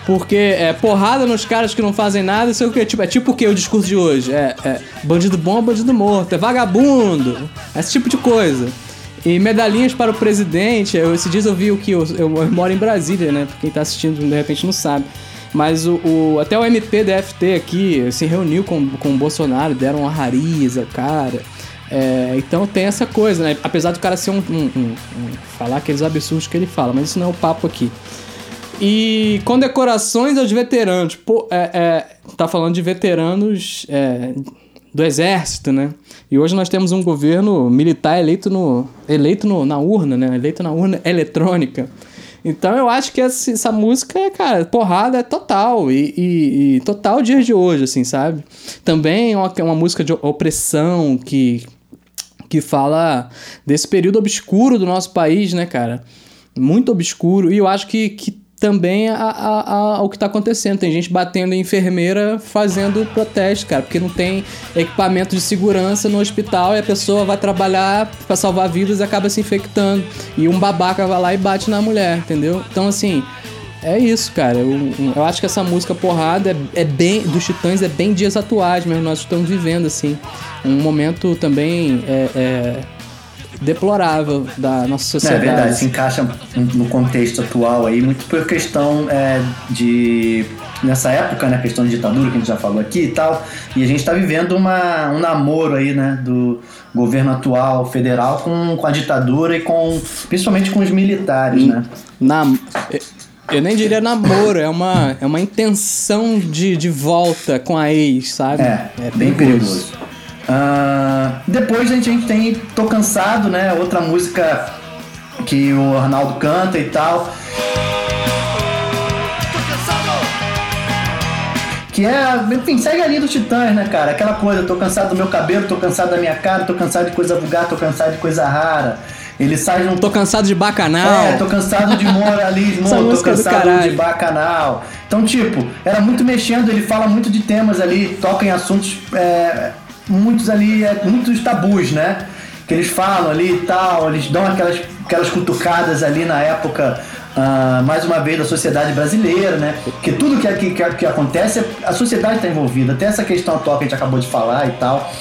Speaker 3: Porque é porrada nos caras que não fazem nada, isso é o que? Tipo, é tipo o que o discurso de hoje? É, é bandido bom, bandido morto, é vagabundo, esse tipo de coisa. E medalhinhas para o presidente. Eu, esses dias eu vi o que eu, eu, eu moro em Brasília, né? Quem tá assistindo de repente não sabe. Mas o, o, até o MP da FT aqui se reuniu com, com o Bolsonaro, deram uma rariza, cara. É, então tem essa coisa, né? Apesar do cara ser um, um, um, um, falar aqueles absurdos que ele fala, mas isso não é o papo aqui. E condecorações aos veteranos. Pô, é, é, tá falando de veteranos é, do exército, né? E hoje nós temos um governo militar eleito, no, eleito no, na urna, né? Eleito na urna eletrônica. Então eu acho que essa, essa música, cara, porrada é total. E, e, e total dias de hoje, assim, sabe? Também é uma, uma música de opressão que, que fala desse período obscuro do nosso país, né, cara? Muito obscuro. E eu acho que, que também a, a, a, o que está acontecendo. Tem gente batendo em enfermeira fazendo protesto, cara, porque não tem equipamento de segurança no hospital e a pessoa vai trabalhar para salvar vidas e acaba se infectando. E um babaca vai lá e bate na mulher, entendeu? Então, assim, é isso, cara. Eu, eu acho que essa música porrada é, é bem. dos Titãs é bem dias atuais, mas nós estamos vivendo, assim. Um momento também. É, é deplorável da nossa sociedade.
Speaker 2: É verdade, se encaixa no contexto atual aí, muito por questão é, de. Nessa época, né, questão de ditadura que a gente já falou aqui e tal, e a gente está vivendo uma, um namoro aí, né, do governo atual federal com, com a ditadura e com, principalmente com os militares, né?
Speaker 3: Na, eu nem diria namoro, é uma, é uma intenção de, de volta com a ex, sabe?
Speaker 2: É, é bem perigoso. perigoso. Uh, depois a gente tem Tô Cansado, né? Outra música que o Arnaldo canta e tal. Que é, enfim, segue a linha dos Titãs, né, cara? Aquela coisa, tô cansado do meu cabelo, tô cansado da minha cara, tô cansado de coisa vulgar, tô cansado de coisa rara. Ele sai um.
Speaker 3: Tô cansado de bacanal.
Speaker 2: É, tô cansado de moralismo, tô cansado de bacanal. Então, tipo, era muito mexendo, ele fala muito de temas ali, toca em assuntos é, muitos ali, é, muitos tabus, né? Que eles falam ali e tal, eles dão aquelas, aquelas cutucadas ali na época, uh, mais uma vez, da sociedade brasileira, né? Que tudo que, que, que acontece, a sociedade está envolvida. Até essa questão atual que a gente acabou de falar e tal.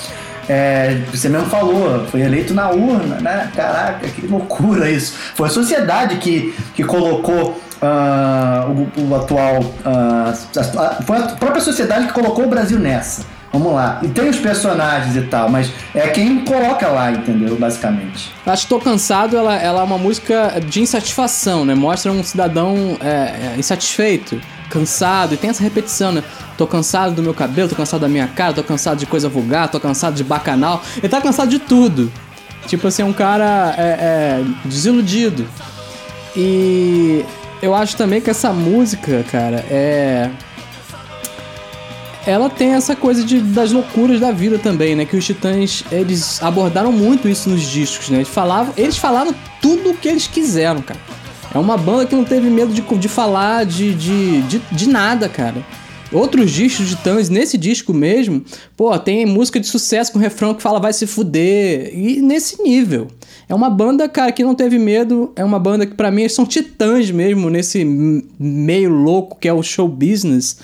Speaker 2: É, você mesmo falou, foi eleito na urna, né? Caraca, que loucura isso. Foi a sociedade que, que colocou uh, o, o, atual. Uh, a, foi a própria sociedade que colocou o Brasil nessa. Vamos lá. E tem os personagens e tal, mas é quem coloca lá, entendeu? Basicamente.
Speaker 3: Acho que Tô Cansado, ela, ela é uma música de insatisfação, né? Mostra um cidadão é, é, insatisfeito, cansado, e tem essa repetição, né? Tô cansado do meu cabelo, tô cansado da minha cara, tô cansado de coisa vulgar, tô cansado de bacanal. Ele tá cansado de tudo. Tipo assim, é um cara é, é, desiludido. E eu acho também que essa música, cara, é ela tem essa coisa de, das loucuras da vida também, né? Que os Titãs, eles abordaram muito isso nos discos, né? Eles falavam, eles falaram tudo o que eles quiseram, cara. É uma banda que não teve medo de, de falar de, de, de, de nada, cara. Outros discos de Titãs, nesse disco mesmo, pô, tem música de sucesso com refrão que fala vai se fuder. E nesse nível. É uma banda, cara, que não teve medo. É uma banda que, para mim, são titãs mesmo, nesse meio louco que é o show business.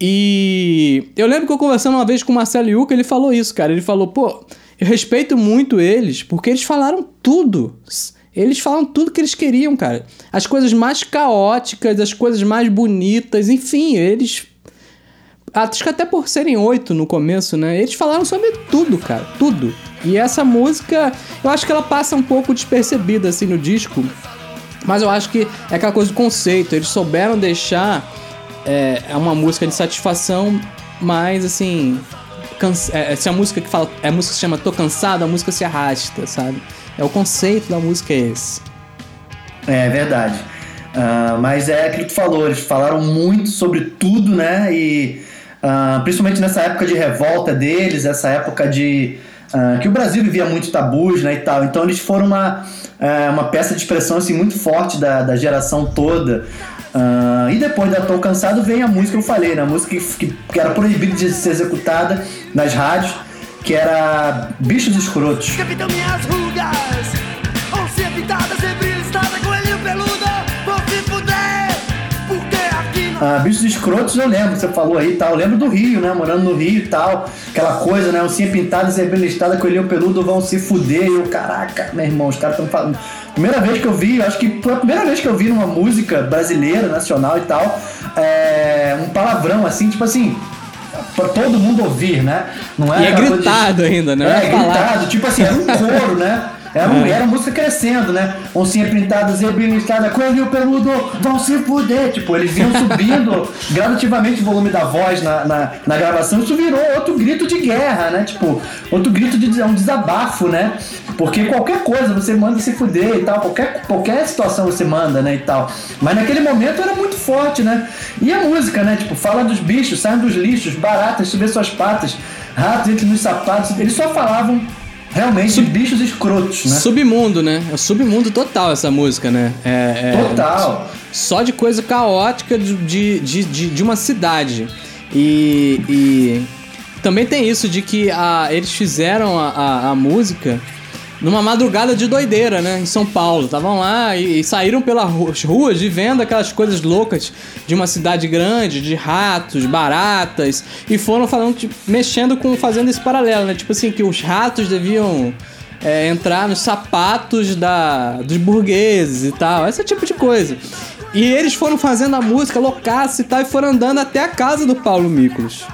Speaker 3: E eu lembro que eu conversando uma vez com o Marcelo Yuca, ele falou isso, cara. Ele falou, pô, eu respeito muito eles, porque eles falaram tudo. Eles falam tudo que eles queriam, cara. As coisas mais caóticas, as coisas mais bonitas, enfim, eles acho que até por serem oito no começo, né? Eles falaram sobre tudo, cara, tudo. E essa música, eu acho que ela passa um pouco despercebida assim no disco, mas eu acho que é aquela coisa do conceito. Eles souberam deixar é, é uma música de satisfação, mas assim, cansa, é, se a música que fala, é a música que se chama Tô Cansado, a música se arrasta, sabe? É o conceito da música é esse.
Speaker 2: É verdade. Uh, mas é aquilo que tu falou, eles falaram muito sobre tudo, né? E uh, principalmente nessa época de revolta deles, essa época de. Uh, que o Brasil vivia muito tabus, né? E tal. Então eles foram uma, é, uma peça de expressão assim, muito forte da, da geração toda. Uh, e depois da Tô Cansado vem a música que eu falei, né? A música que, que, que era proibida de ser executada nas rádios, que era Bichos Escrotos. Capitão, minhas rugas, Ah, Bichos Escrotos eu lembro, você falou aí e tal, eu lembro do Rio, né? Morando no Rio e tal, aquela coisa, né? Oncinha pintada, sempre listada, coelhinho peludo, vão se fuder. Eu, caraca, meu irmão, os caras estão falando Primeira vez que eu vi, acho que foi a primeira vez que eu vi numa música brasileira, nacional e tal, é, um palavrão assim, tipo assim, pra todo mundo ouvir, né?
Speaker 3: Não é, e é gritado de... ainda, né?
Speaker 2: É, é gritado, tipo assim, era um coro, né? Era, um, era música crescendo, né? Oncinha pintada, zebrinha listrada, coelho peludo, vão se fuder. Tipo, eles vinham subindo gradativamente o volume da voz na, na, na, gravação. Isso virou outro grito de guerra, né? Tipo, outro grito de um desabafo, né? Porque qualquer coisa você manda se fuder e tal, qualquer, qualquer situação você manda, né? E tal. Mas naquele momento era muito forte, né? E a música, né? Tipo, fala dos bichos, saem dos lixos, baratas, subir suas patas, ratos entre nos sapatos. Eles só falavam Realmente, Sub... bichos escrotos, né?
Speaker 3: Submundo, né? É submundo total essa música, né? É,
Speaker 2: é, total.
Speaker 3: Só de coisa caótica de, de, de, de uma cidade. E, e, também tem isso de que a, eles fizeram a, a, a música numa madrugada de doideira, né? Em São Paulo. Estavam lá e, e, saíram pelas ruas vivendo aquelas coisas loucas de uma cidade grande, de ratos, baratas, e foram falando, tipo, mexendo com, fazendo esse paralelo, né? Tipo assim, que os ratos deviam é, entrar nos sapatos da, dos burgueses e tal, esse tipo de coisa. E eles foram fazendo a música loucaça e tal, e foram andando até a casa do Paulo Miklos.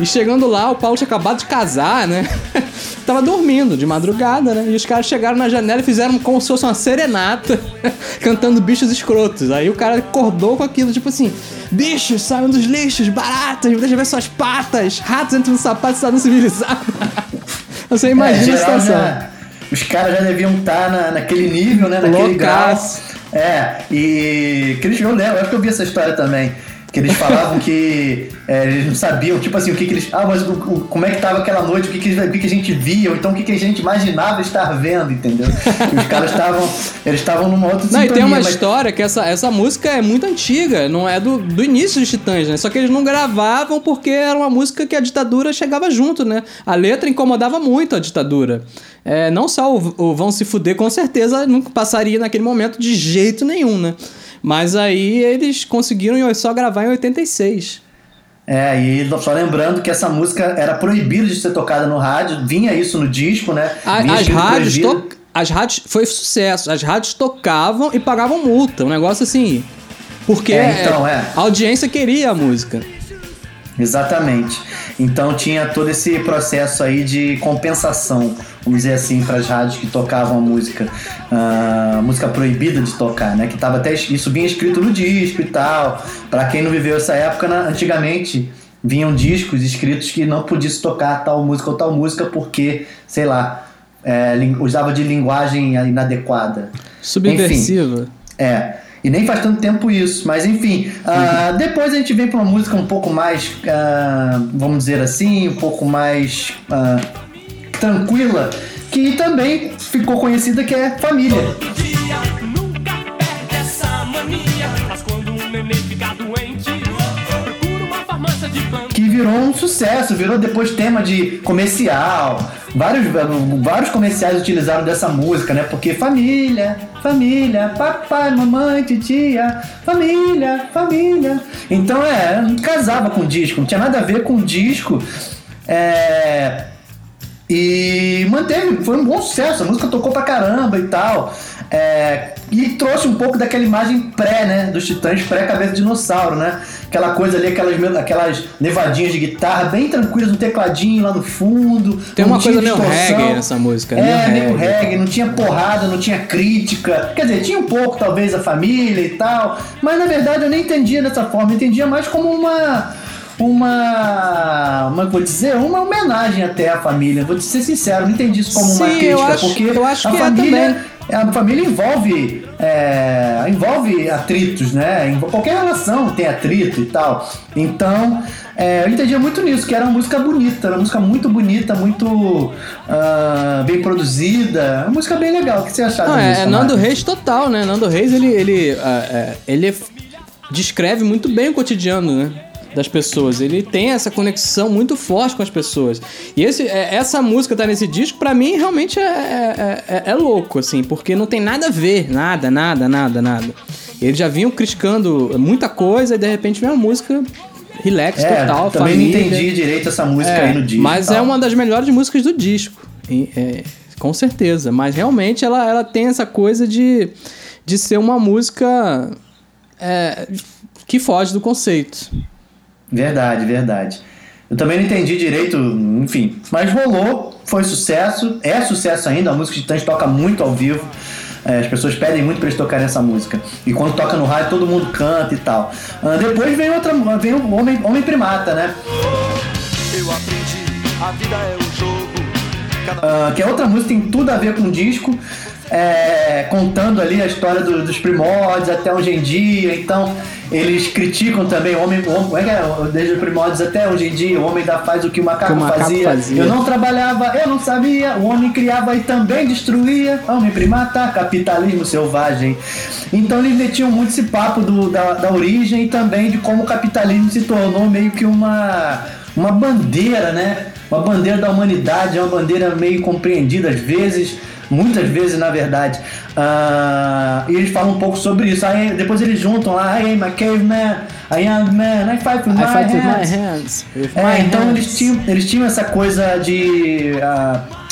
Speaker 3: E chegando lá, o Paulo tinha acabado de casar, né? Tava dormindo de madrugada, né? E os caras chegaram na janela e fizeram como se fosse uma serenata, cantando bichos escrotos. Aí o cara acordou com aquilo, tipo assim: bichos, saiam dos lixos, baratas, deixa ver suas patas, ratos entram no sapato, estado civilizado. Você imagina é, a situação. Já,
Speaker 2: os caras já deviam estar na, naquele nível, né? Naquele Loucaço. grau. É, e. Cris, eu lembro, acho que eu vi essa história também que eles falavam que é, eles não sabiam, tipo assim, o que, que eles. Ah, mas o, o, como é que tava aquela noite, o que, que, o que, que a gente via, ou então o que, que a gente imaginava estar vendo, entendeu? E os caras estavam. Eles estavam numa outra
Speaker 3: Não, e tem uma mas... história que essa, essa música é muito antiga, não é do, do início dos Titãs, né? Só que eles não gravavam porque era uma música que a ditadura chegava junto, né? A letra incomodava muito a ditadura. É, não só o, o Vão Se Fuder, com certeza nunca passaria naquele momento de jeito nenhum, né? Mas aí eles conseguiram só gravar em 86.
Speaker 2: É, e só lembrando que essa música era proibida de ser tocada no rádio, vinha isso no disco, né?
Speaker 3: As rádios to... As rádios foi sucesso. As rádios tocavam e pagavam multa. Um negócio assim. Porque é, então, é. a audiência queria a música.
Speaker 2: Exatamente. Então tinha todo esse processo aí de compensação, vamos dizer assim, para as rádios que tocavam a música, uh, música proibida de tocar, né? Que tava até isso vinha escrito no disco e tal. Para quem não viveu essa época, né? antigamente vinham discos escritos que não podia se tocar tal música ou tal música porque, sei lá, é, usava de linguagem inadequada.
Speaker 3: Subversiva.
Speaker 2: Enfim, é. E nem faz tanto tempo isso, mas enfim. Uh, depois a gente vem para uma música um pouco mais, uh, vamos dizer assim, um pouco mais uh, tranquila, que também ficou conhecida que é Família. Mania, mas quando um neném fica doente, procura uma farmácia de virou um sucesso, virou depois tema de comercial. Vários, vários comerciais utilizaram dessa música, né? Porque família, família, papai, mamãe, titia, família, família. Então é, não casava com o disco, não tinha nada a ver com o disco. É, e manteve, foi um bom sucesso, a música tocou pra caramba e tal. É, e trouxe um pouco daquela imagem pré, né? Dos titãs pré-cabeça de dinossauro, né? Aquela coisa ali, aquelas, aquelas levadinhas de guitarra bem tranquilas, um tecladinho lá no fundo.
Speaker 3: Tem uma coisa meio reggae nessa música,
Speaker 2: né? É, meio reggae. reggae, não tinha porrada, não tinha crítica. Quer dizer, tinha um pouco, talvez, a família e tal, mas na verdade eu nem entendia dessa forma, eu entendia mais como uma uma, uma vou dizer, uma homenagem até à família. Vou ser sincero, não entendi isso como Sim, uma crítica,
Speaker 3: acho,
Speaker 2: porque
Speaker 3: eu acho
Speaker 2: a
Speaker 3: que
Speaker 2: é família,
Speaker 3: é
Speaker 2: a família envolve é, envolve atritos, né? Qualquer relação tem atrito e tal. Então, é, eu entendia muito nisso, que era uma música bonita, era uma música muito bonita, muito uh, bem produzida, uma música bem legal. O que você achava
Speaker 3: Não,
Speaker 2: disso?
Speaker 3: É, é Nando Reis total, né? Nando Reis, ele, ele, uh, ele descreve muito bem o cotidiano, né? Das pessoas. Ele tem essa conexão muito forte com as pessoas. E esse, é, essa música tá nesse disco, para mim, realmente é, é, é, é, louco, assim, porque não tem nada a ver, nada, nada, nada, nada. Eles já vinham criticando muita coisa e de repente vem uma música relax
Speaker 2: é,
Speaker 3: total.
Speaker 2: Também
Speaker 3: família.
Speaker 2: não entendi direito essa música
Speaker 3: é,
Speaker 2: aí no disco.
Speaker 3: Mas é uma das melhores músicas do disco. É, com certeza. Mas realmente ela, ela tem essa coisa de, de ser uma música é, que foge do conceito.
Speaker 2: Verdade, verdade. Eu também não entendi direito, enfim. Mas rolou, foi sucesso, é sucesso ainda. A música de Titãs toca muito ao vivo. É, as pessoas pedem muito para eles tocarem essa música. E quando toca no rádio, todo mundo canta e tal. Uh, depois vem outra, vem o Homem, Homem Primata, né? Eu aprendi, a vida é um jogo. Cada... Uh, que é outra música, tem tudo a ver com o disco. É, contando ali a história do, dos primórdios até hoje em dia. Então, eles criticam também o homem, o homem é que é, desde os primórdios até hoje em dia, o homem da faz o que o macaco,
Speaker 3: o macaco
Speaker 2: fazia.
Speaker 3: fazia.
Speaker 2: Eu não trabalhava, eu não sabia, o homem criava e também destruía, homem primata, capitalismo selvagem. Então eles metiam muito esse papo do, da, da origem e também de como o capitalismo se tornou meio que uma, uma bandeira, né? Uma bandeira da humanidade, uma bandeira meio compreendida às vezes muitas vezes na verdade. Uh, e eles falam um pouco sobre isso. Aí depois eles juntam lá, I am a caveman, a young man, I fight with, I my, fight hands.
Speaker 3: with my hands. With
Speaker 2: é,
Speaker 3: my
Speaker 2: então
Speaker 3: hands.
Speaker 2: eles tinham, eles tinham essa coisa de. Uh,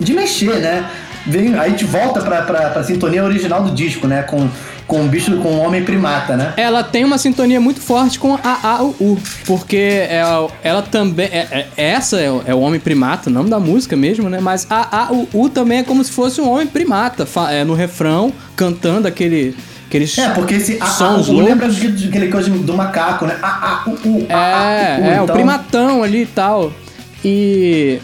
Speaker 2: de mexer, né? Vem, aí a gente volta pra, pra, pra sintonia original do disco, né? Com com o bicho, com o homem primata, né?
Speaker 3: Ela tem uma sintonia muito forte com a A, o U, porque ela, é, ela também. É, é, essa é o, é o homem primata, o nome da música mesmo, né? Mas a, A, o U também é como se fosse um homem primata, é, no refrão, cantando aquele. Aqueles
Speaker 2: é, porque esse
Speaker 3: sons
Speaker 2: U lembra aquele coisa do macaco, né? A, A, U, U,
Speaker 3: a, É, a, U, é, então... o primatão ali e tal. E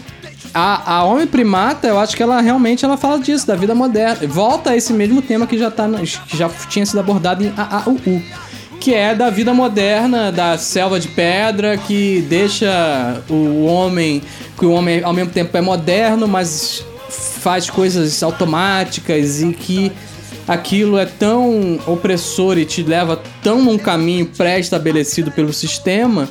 Speaker 3: a, a Homem Primata, eu acho que ela realmente ela fala disso, da vida moderna. Volta a esse mesmo tema que já, tá, que já tinha sido abordado em AAUU. Que é da vida moderna, da selva de pedra, que deixa o homem. Que o homem ao mesmo tempo é moderno, mas faz coisas automáticas e que aquilo é tão opressor e te leva tão num caminho pré-estabelecido pelo sistema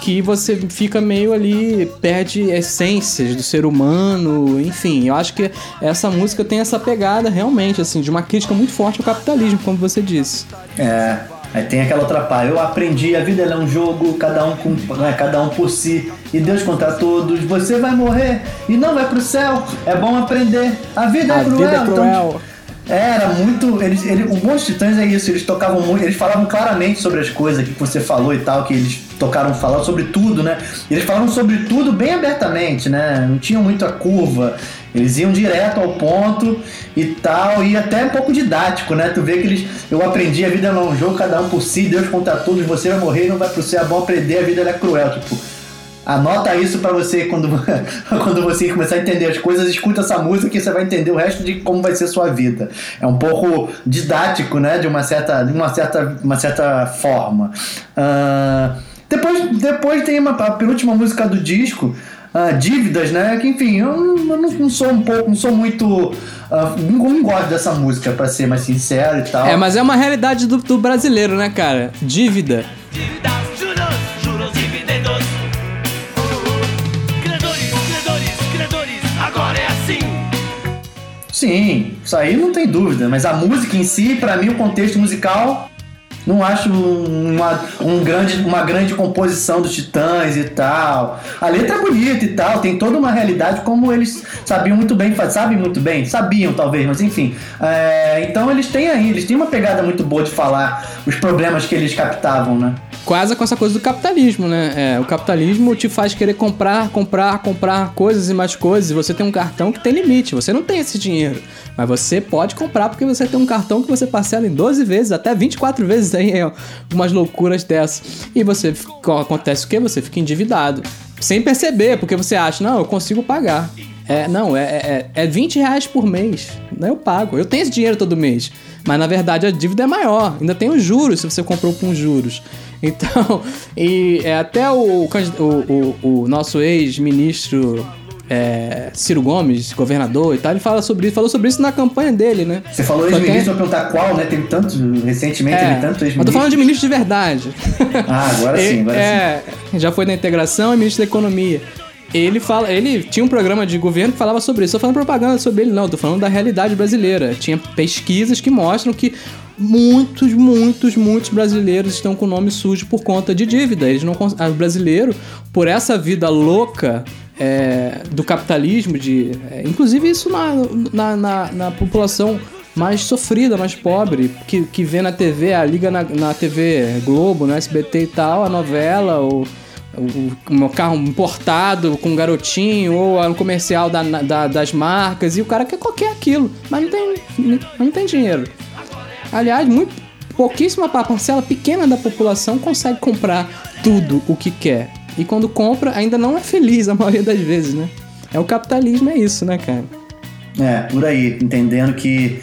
Speaker 3: que você fica meio ali, perde essências do ser humano, enfim. Eu acho que essa música tem essa pegada realmente, assim, de uma crítica muito forte ao capitalismo, como você disse.
Speaker 2: É. Aí tem aquela outra parte, eu aprendi, a vida é um jogo, cada um, com, né, cada um por si, e Deus contra todos, você vai morrer e não vai pro céu, é bom aprender, a vida é
Speaker 3: a
Speaker 2: cruel.
Speaker 3: Vida é cruel. Então,
Speaker 2: era muito. Eles, ele, o Monte Titãs é isso, eles tocavam muito, eles falavam claramente sobre as coisas que você falou e tal, que eles tocaram falar sobre tudo, né? Eles falavam sobre tudo bem abertamente, né? Não tinham muito a curva. Eles iam direto ao ponto e tal, e até um pouco didático, né? Tu vê que eles. Eu aprendi a vida não é um jogo, cada um por si, Deus contra todos, você vai morrer não vai pro céu, é bom aprender, a vida é cruel. Tipo, Anota isso para você quando, quando você começar a entender as coisas, escuta essa música que você vai entender o resto de como vai ser sua vida. É um pouco didático, né? De uma certa, de uma certa, uma certa forma. Uh, depois, depois tem uma, a penúltima música do disco, uh, Dívidas, né? Que enfim, eu, eu não, não, sou um pouco, não sou muito. Uh, não, não, gosto dessa música, para ser mais sincero e tal.
Speaker 3: É, mas é uma realidade do, do brasileiro, né, cara? Dívida. Dívida.
Speaker 2: Sim, isso aí não tem dúvida. Mas a música em si, para mim, o contexto musical, não acho uma, um grande, uma grande composição dos Titãs e tal. A letra é bonita e tal, tem toda uma realidade como eles sabiam muito bem, sabem muito bem, sabiam talvez, mas enfim. É, então eles têm aí, eles têm uma pegada muito boa de falar os problemas que eles captavam, né?
Speaker 3: Quase com essa coisa do capitalismo, né? É, o capitalismo te faz querer comprar, comprar, comprar coisas e mais coisas. Você tem um cartão que tem limite. Você não tem esse dinheiro. Mas você pode comprar porque você tem um cartão que você parcela em 12 vezes, até 24 vezes aí, é, umas loucuras dessas. E você acontece o quê? Você fica endividado. Sem perceber, porque você acha, não, eu consigo pagar. É, não, é, é, é 20 reais por mês. Eu pago. Eu tenho esse dinheiro todo mês. Mas na verdade a dívida é maior. Ainda tem os juros se você comprou com juros. Então, e é, até o, o, o, o nosso ex-ministro é, Ciro Gomes, governador e tal, ele fala sobre isso, falou sobre isso na campanha dele, né?
Speaker 2: Você falou ex-ministro, vou perguntar qual, né? Tem tantos, recentemente é, teve tantos ex-ministros.
Speaker 3: Eu tô falando de ministro de verdade.
Speaker 2: Ah, agora sim, agora
Speaker 3: é, sim. Já foi da integração e ministro da economia. Ele fala, ele tinha um programa de governo que falava sobre isso. Tô falando propaganda sobre ele, não, tô falando da realidade brasileira. Tinha pesquisas que mostram que muitos, muitos, muitos brasileiros estão com o nome sujo por conta de dívida. Eles não, o brasileiro, por essa vida louca é, do capitalismo, de, é, inclusive isso na, na, na, na, população mais sofrida, mais pobre, que, que vê na TV, a liga na, na TV Globo, no SBT e tal, a novela, o, o carro importado com um garotinho, ou um comercial da, da, das marcas, e o cara quer qualquer aquilo, mas não tem, não tem dinheiro. Aliás, muito pouquíssima parcela pequena da população consegue comprar tudo o que quer. E quando compra, ainda não é feliz a maioria das vezes, né? É o capitalismo, é isso, né, cara?
Speaker 2: É, por aí, entendendo que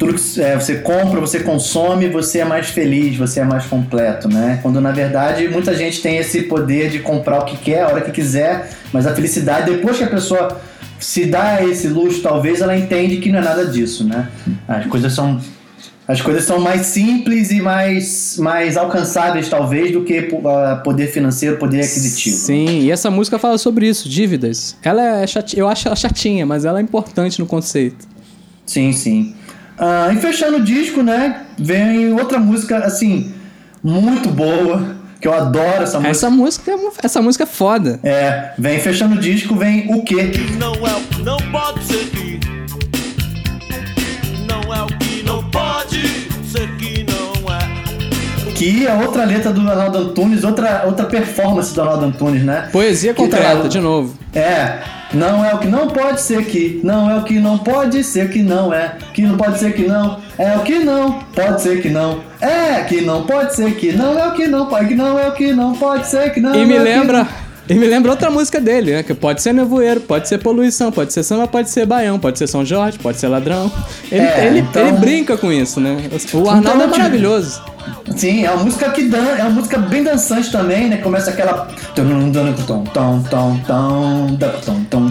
Speaker 2: tudo que é, você compra, você consome, você é mais feliz, você é mais completo, né? Quando na verdade muita gente tem esse poder de comprar o que quer, a hora que quiser, mas a felicidade, depois que a pessoa se dá esse luxo, talvez ela entende que não é nada disso, né? As coisas são as coisas são mais simples e mais, mais alcançáveis, talvez, do que poder financeiro, poder aquisitivo.
Speaker 3: Sim, e essa música fala sobre isso, dívidas. Ela é chatinha, eu acho ela chatinha, mas ela é importante no conceito.
Speaker 2: Sim, sim. Uh, e fechando o disco, né, vem outra música, assim, muito boa, que eu adoro essa música.
Speaker 3: Essa música, é essa música é foda.
Speaker 2: É, vem fechando o disco, vem o quê? Não é, não pode ser que que é outra letra do Ronaldo Antunes, outra, outra performance do Ronaldo Antunes, né?
Speaker 3: Poesia completa, de novo.
Speaker 2: É. Não é o que não pode ser que, não é o que não pode ser que não é, que não pode ser que não, é o que não pode ser que não, é que não pode ser que não é o que não pode que não é o que não pode ser que não.
Speaker 3: E me é lembra e me lembra outra música dele, né? Que pode ser nevoeiro, pode ser poluição, pode ser samba, pode ser baião, pode ser São Jorge, pode ser ladrão. Ele, é, ele, então... ele brinca com isso, né? O Arnaldo então, é maravilhoso.
Speaker 2: Sim, é uma música que dan é uma música bem dançante também, né? Começa aquela.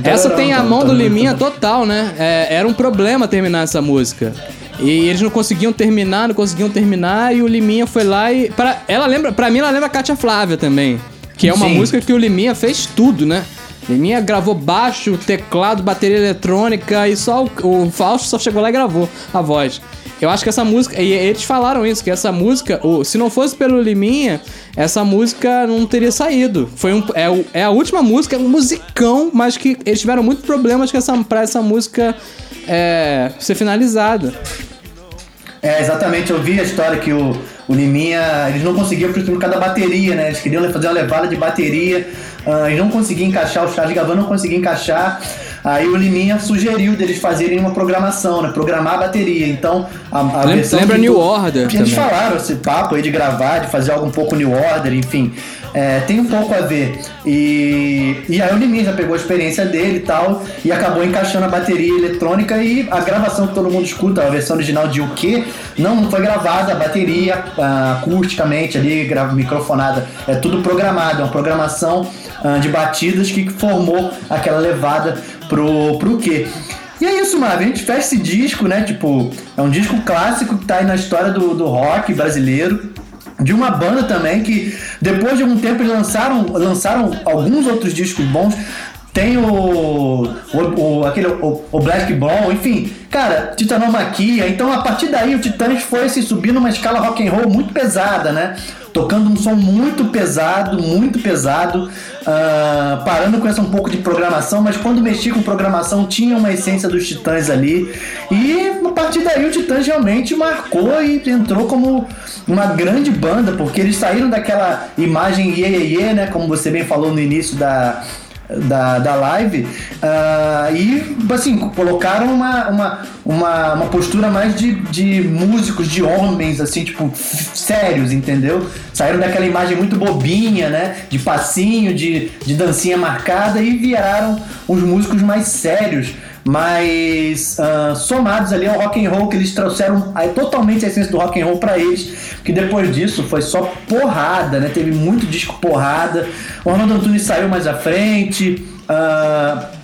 Speaker 3: Essa tem a mão do Liminha total, né? É, era um problema terminar essa música. E eles não conseguiam terminar, não conseguiam terminar, e o Liminha foi lá e. Pra, ela lembra, pra mim, ela lembra a Kátia Flávia também. Que é uma Sim. música que o Liminha fez tudo, né? Liminha gravou baixo, teclado, bateria eletrônica e só o, o Fausto só chegou lá e gravou a voz. Eu acho que essa música. E eles falaram isso, que essa música, se não fosse pelo Liminha, essa música não teria saído. Foi um, é, é a última música, é um musicão, mas que eles tiveram muitos problemas essa, pra essa música é, ser finalizada.
Speaker 2: É, exatamente, eu vi a história que o, o Liminha, eles não conseguiam por causa da bateria, né? Eles queriam fazer uma levada de bateria, uh, eles não conseguiam encaixar, o Charles Gavan não conseguia encaixar. Aí o Liminha sugeriu deles fazerem uma programação, né? Programar a bateria. Então, a, a
Speaker 3: lembra, lembra New Order.
Speaker 2: Eles falaram esse papo aí de gravar, de fazer algo um pouco New Order, enfim. É, tem um pouco a ver. E, e aí o Liminha já pegou a experiência dele e tal, e acabou encaixando a bateria eletrônica e a gravação que todo mundo escuta, a versão original de O Que, não foi gravada, a bateria acusticamente ali, microfonada, é tudo programado, é uma programação uh, de batidas que formou aquela levada pro, pro quê? E é isso, Marvin. A gente fecha esse disco, né? Tipo, é um disco clássico que tá aí na história do, do rock brasileiro. De uma banda também que, depois de algum tempo, eles lançaram, lançaram alguns outros discos bons. Tem o, o, o aquele o, o, Black Ball, enfim, cara, Titanomaquia. Então a partir daí o Titãs foi se subir numa escala rock and roll muito pesada, né? Tocando um som muito pesado, muito pesado, uh, parando com essa um pouco de programação, mas quando mexi com programação tinha uma essência dos Titãs ali. E partir daí o Titãs realmente marcou e entrou como uma grande banda, porque eles saíram daquela imagem iê, iê, iê né? Como você bem falou no início da, da, da live uh, e assim colocaram uma, uma, uma, uma, postura mais de, de músicos, de homens assim, tipo, sérios, entendeu? Saíram daquela imagem muito bobinha, né? De passinho, de, de dancinha marcada e viraram uns músicos mais sérios mas uh, somados ali ao rock and roll que eles trouxeram aí, totalmente a essência do rock and roll para eles, que depois disso foi só porrada, né? Teve muito disco porrada. O Arnaldo Antunes saiu mais à frente. Uh,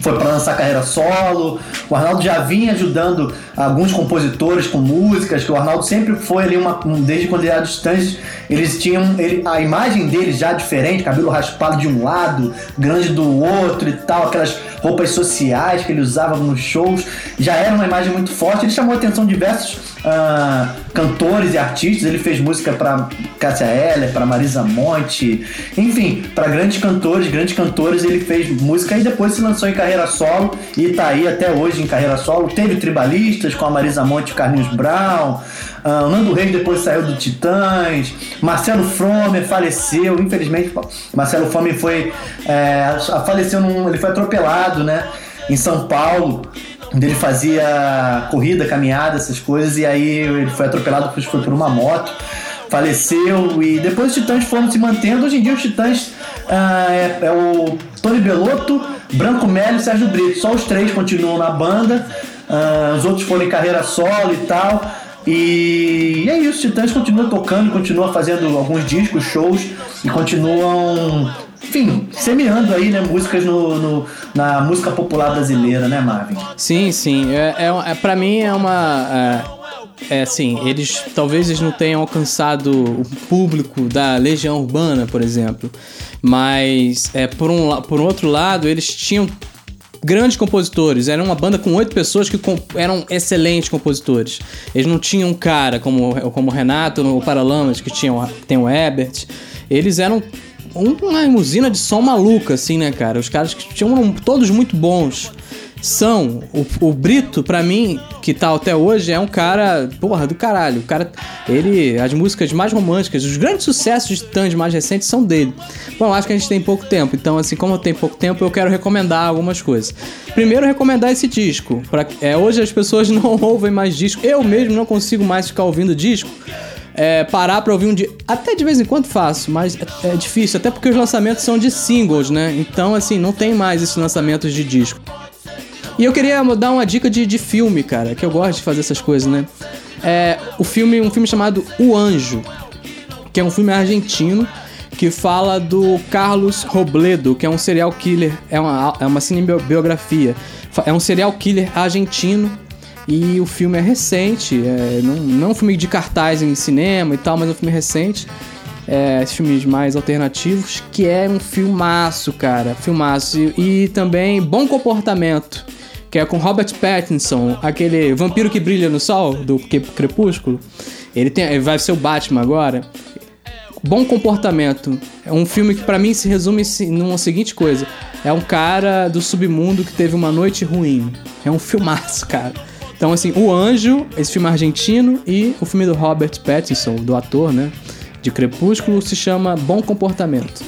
Speaker 2: foi para lançar carreira solo. O Arnaldo já vinha ajudando alguns compositores com músicas, que o Arnaldo sempre foi ali uma, um, desde quando ele era distante, eles tinham ele, a imagem dele já diferente, cabelo raspado de um lado, grande do outro e tal, aquelas roupas sociais que ele usava nos shows, já era uma imagem muito forte. Ele chamou a atenção de diversos uh, cantores e artistas. Ele fez música para Cássia Eller, para Marisa Monte, enfim, para grandes cantores, grandes cantores. Ele fez música e depois se lançou em carreira solo e tá aí até hoje em carreira solo. Teve tribalistas com a Marisa Monte e Carlinhos Brown. Uh, Nando Reis depois saiu do Titãs. Marcelo Fromer faleceu, infelizmente. Marcelo Fromer foi. É, faleceu num, Ele foi atropelado, né? Em São Paulo onde ele fazia corrida, caminhada, essas coisas, e aí ele foi atropelado foi por uma moto, faleceu, e depois os Titãs foram se mantendo. Hoje em dia os Titãs uh, é, é, o Tony Belotto, Branco Melo e Sérgio Brito. Só os três continuam na banda, uh, os outros foram em carreira solo e tal. E é isso, Titãs continua tocando, continua fazendo alguns discos, shows e continuam, enfim, semeando aí, né, músicas no, no na música popular brasileira, né, Marvin?
Speaker 3: Sim, sim. É, é, é para mim é uma. É, é assim, eles talvez eles não tenham alcançado o público da Legião Urbana, por exemplo. Mas, é, por, um, por outro lado, eles tinham grandes compositores. Era uma banda com oito pessoas que eram excelentes compositores. Eles não tinham um cara como, como o Renato no Paralamas, que tinha, tem o Ebert. Eles eram uma usina de som maluca, assim, né, cara? Os caras que tinham todos muito bons são. O, o Brito, para mim, que tá até hoje, é um cara, porra, do caralho. O cara, ele, as músicas mais românticas, os grandes sucessos de Titãs mais recentes são dele. Bom, acho que a gente tem pouco tempo, então, assim, como eu tenho pouco tempo, eu quero recomendar algumas coisas. Primeiro, recomendar esse disco. Pra, é, hoje as pessoas não ouvem mais disco. Eu mesmo não consigo mais ficar ouvindo disco. É, parar pra ouvir um dia. Até de vez em quando faço, mas é, é, difícil, até porque os lançamentos são de singles, né? Então, assim, não tem mais esses lançamentos de disco. E eu queria dar uma dica de, de filme, cara, que eu gosto de fazer essas coisas, né? É o filme, um filme chamado O Anjo, que é um filme argentino que fala do Carlos Robledo, que é um serial killer, é uma, é uma cinebiografia. É um serial killer argentino e o filme é recente, é, não, não é um filme de cartaz em cinema e tal, mas é um filme recente. É, esses filmes mais alternativos, que é um filmaço, cara, filmaço. E, e também Bom Comportamento, que é com Robert Pattinson, aquele vampiro que brilha no sol do Crepúsculo. Ele, tem, ele vai ser o Batman agora. Bom Comportamento. É um filme que para mim se resume numa seguinte coisa. É um cara do submundo que teve uma noite ruim. É um filmaço, cara. Então, assim, O Anjo, esse filme argentino, e o filme do Robert Pattinson, do ator, né? De Crepúsculo, se chama Bom Comportamento.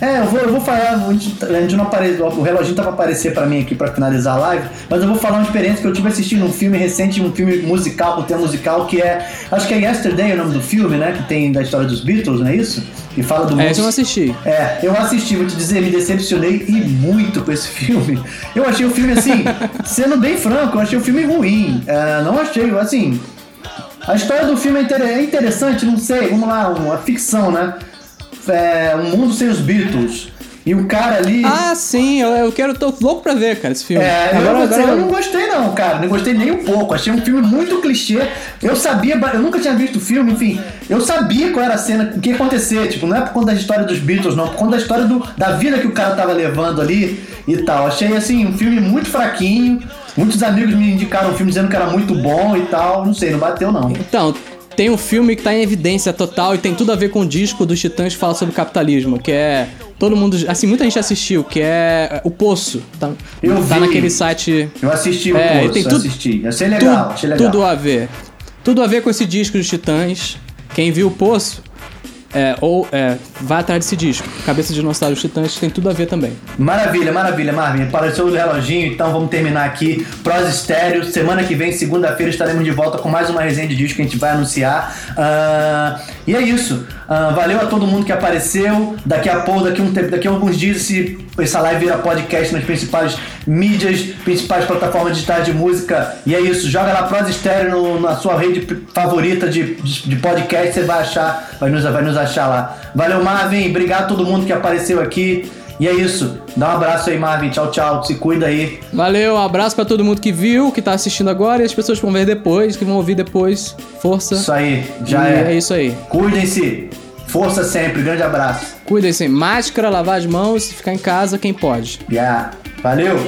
Speaker 2: É, eu vou, eu vou falar, a gente não apareceu, o reloginho tá pra aparecer pra mim aqui pra finalizar a live, mas eu vou falar uma experiência que eu tive assistindo um filme recente, um filme musical, com tema musical, que é, acho que é Yesterday o nome do filme, né, que tem da história dos Beatles, não é isso?
Speaker 3: E
Speaker 2: fala do
Speaker 3: É, eu assisti.
Speaker 2: É, eu assisti, vou te dizer, me decepcionei e muito com esse filme. Eu achei o filme assim, sendo bem franco, eu achei o filme ruim. É, não achei, assim. A história do filme é, é interessante, não sei, vamos lá, uma ficção, né? É, Um Mundo Sem os Beatles. E o cara ali.
Speaker 3: Ah, sim, eu, eu quero, tô louco pra ver, cara, esse filme.
Speaker 2: É, agora, eu, agora... eu não gostei, não, cara. Não gostei nem um pouco. Achei um filme muito clichê. Eu sabia, eu nunca tinha visto o filme, enfim. Eu sabia qual era a cena, o que ia acontecer. Tipo, não é por conta da história dos Beatles, não. Por conta da história do, da vida que o cara tava levando ali e tal. Achei, assim, um filme muito fraquinho. Muitos amigos me indicaram o filme dizendo que era muito bom e tal. Não sei, não bateu, não.
Speaker 3: Então, tem um filme que tá em evidência total e tem tudo a ver com o disco dos Titãs que fala sobre capitalismo, que é. Todo mundo. Assim, muita gente assistiu, que é O Poço. Tá,
Speaker 2: Eu
Speaker 3: tá
Speaker 2: vi.
Speaker 3: naquele site.
Speaker 2: Eu assisti o
Speaker 3: É,
Speaker 2: curso,
Speaker 3: tem tudo-
Speaker 2: assisti. Achei legal, achei legal.
Speaker 3: Tudo a ver. Tudo a ver com esse disco dos Titãs. Quem viu o Poço, é, ou é, vai atrás desse disco. Cabeça de Dinossauro dos Titãs tem tudo a ver também.
Speaker 2: Maravilha, maravilha, Marvin. Apareceu o reloginho, então vamos terminar aqui. Pros Estéreo. Semana que vem, segunda-feira, estaremos de volta com mais uma resenha de disco que a gente vai anunciar. Ah, e é isso. Ah, valeu a todo mundo que apareceu. Daqui a pouco, daqui, um tempo, daqui a alguns dias, se essa live vira podcast nas principais mídias, principais plataformas digitais de música. E é isso. Joga lá Pros Estéreo no- na sua rede favorita de, de, de podcast. Você vai achar, vai nos, vai nos achar lá. Valeu, Marvin. Obrigado a todo mundo que apareceu aqui. E é isso. Dá um abraço aí, Marvin. Tchau, tchau. Se cuida aí.
Speaker 3: Valeu, um abraço pra todo mundo que viu, que tá assistindo agora e as pessoas que vão ver depois, que vão ouvir depois. Força.
Speaker 2: Isso aí. Já
Speaker 3: E
Speaker 2: é.
Speaker 3: é isso aí.
Speaker 2: Cuidem-se. Força sempre. Grande abraço.
Speaker 3: Cuidem-se, máscara, lavar as mãos, ficar em casa quem pode.
Speaker 2: Yeah. Valeu.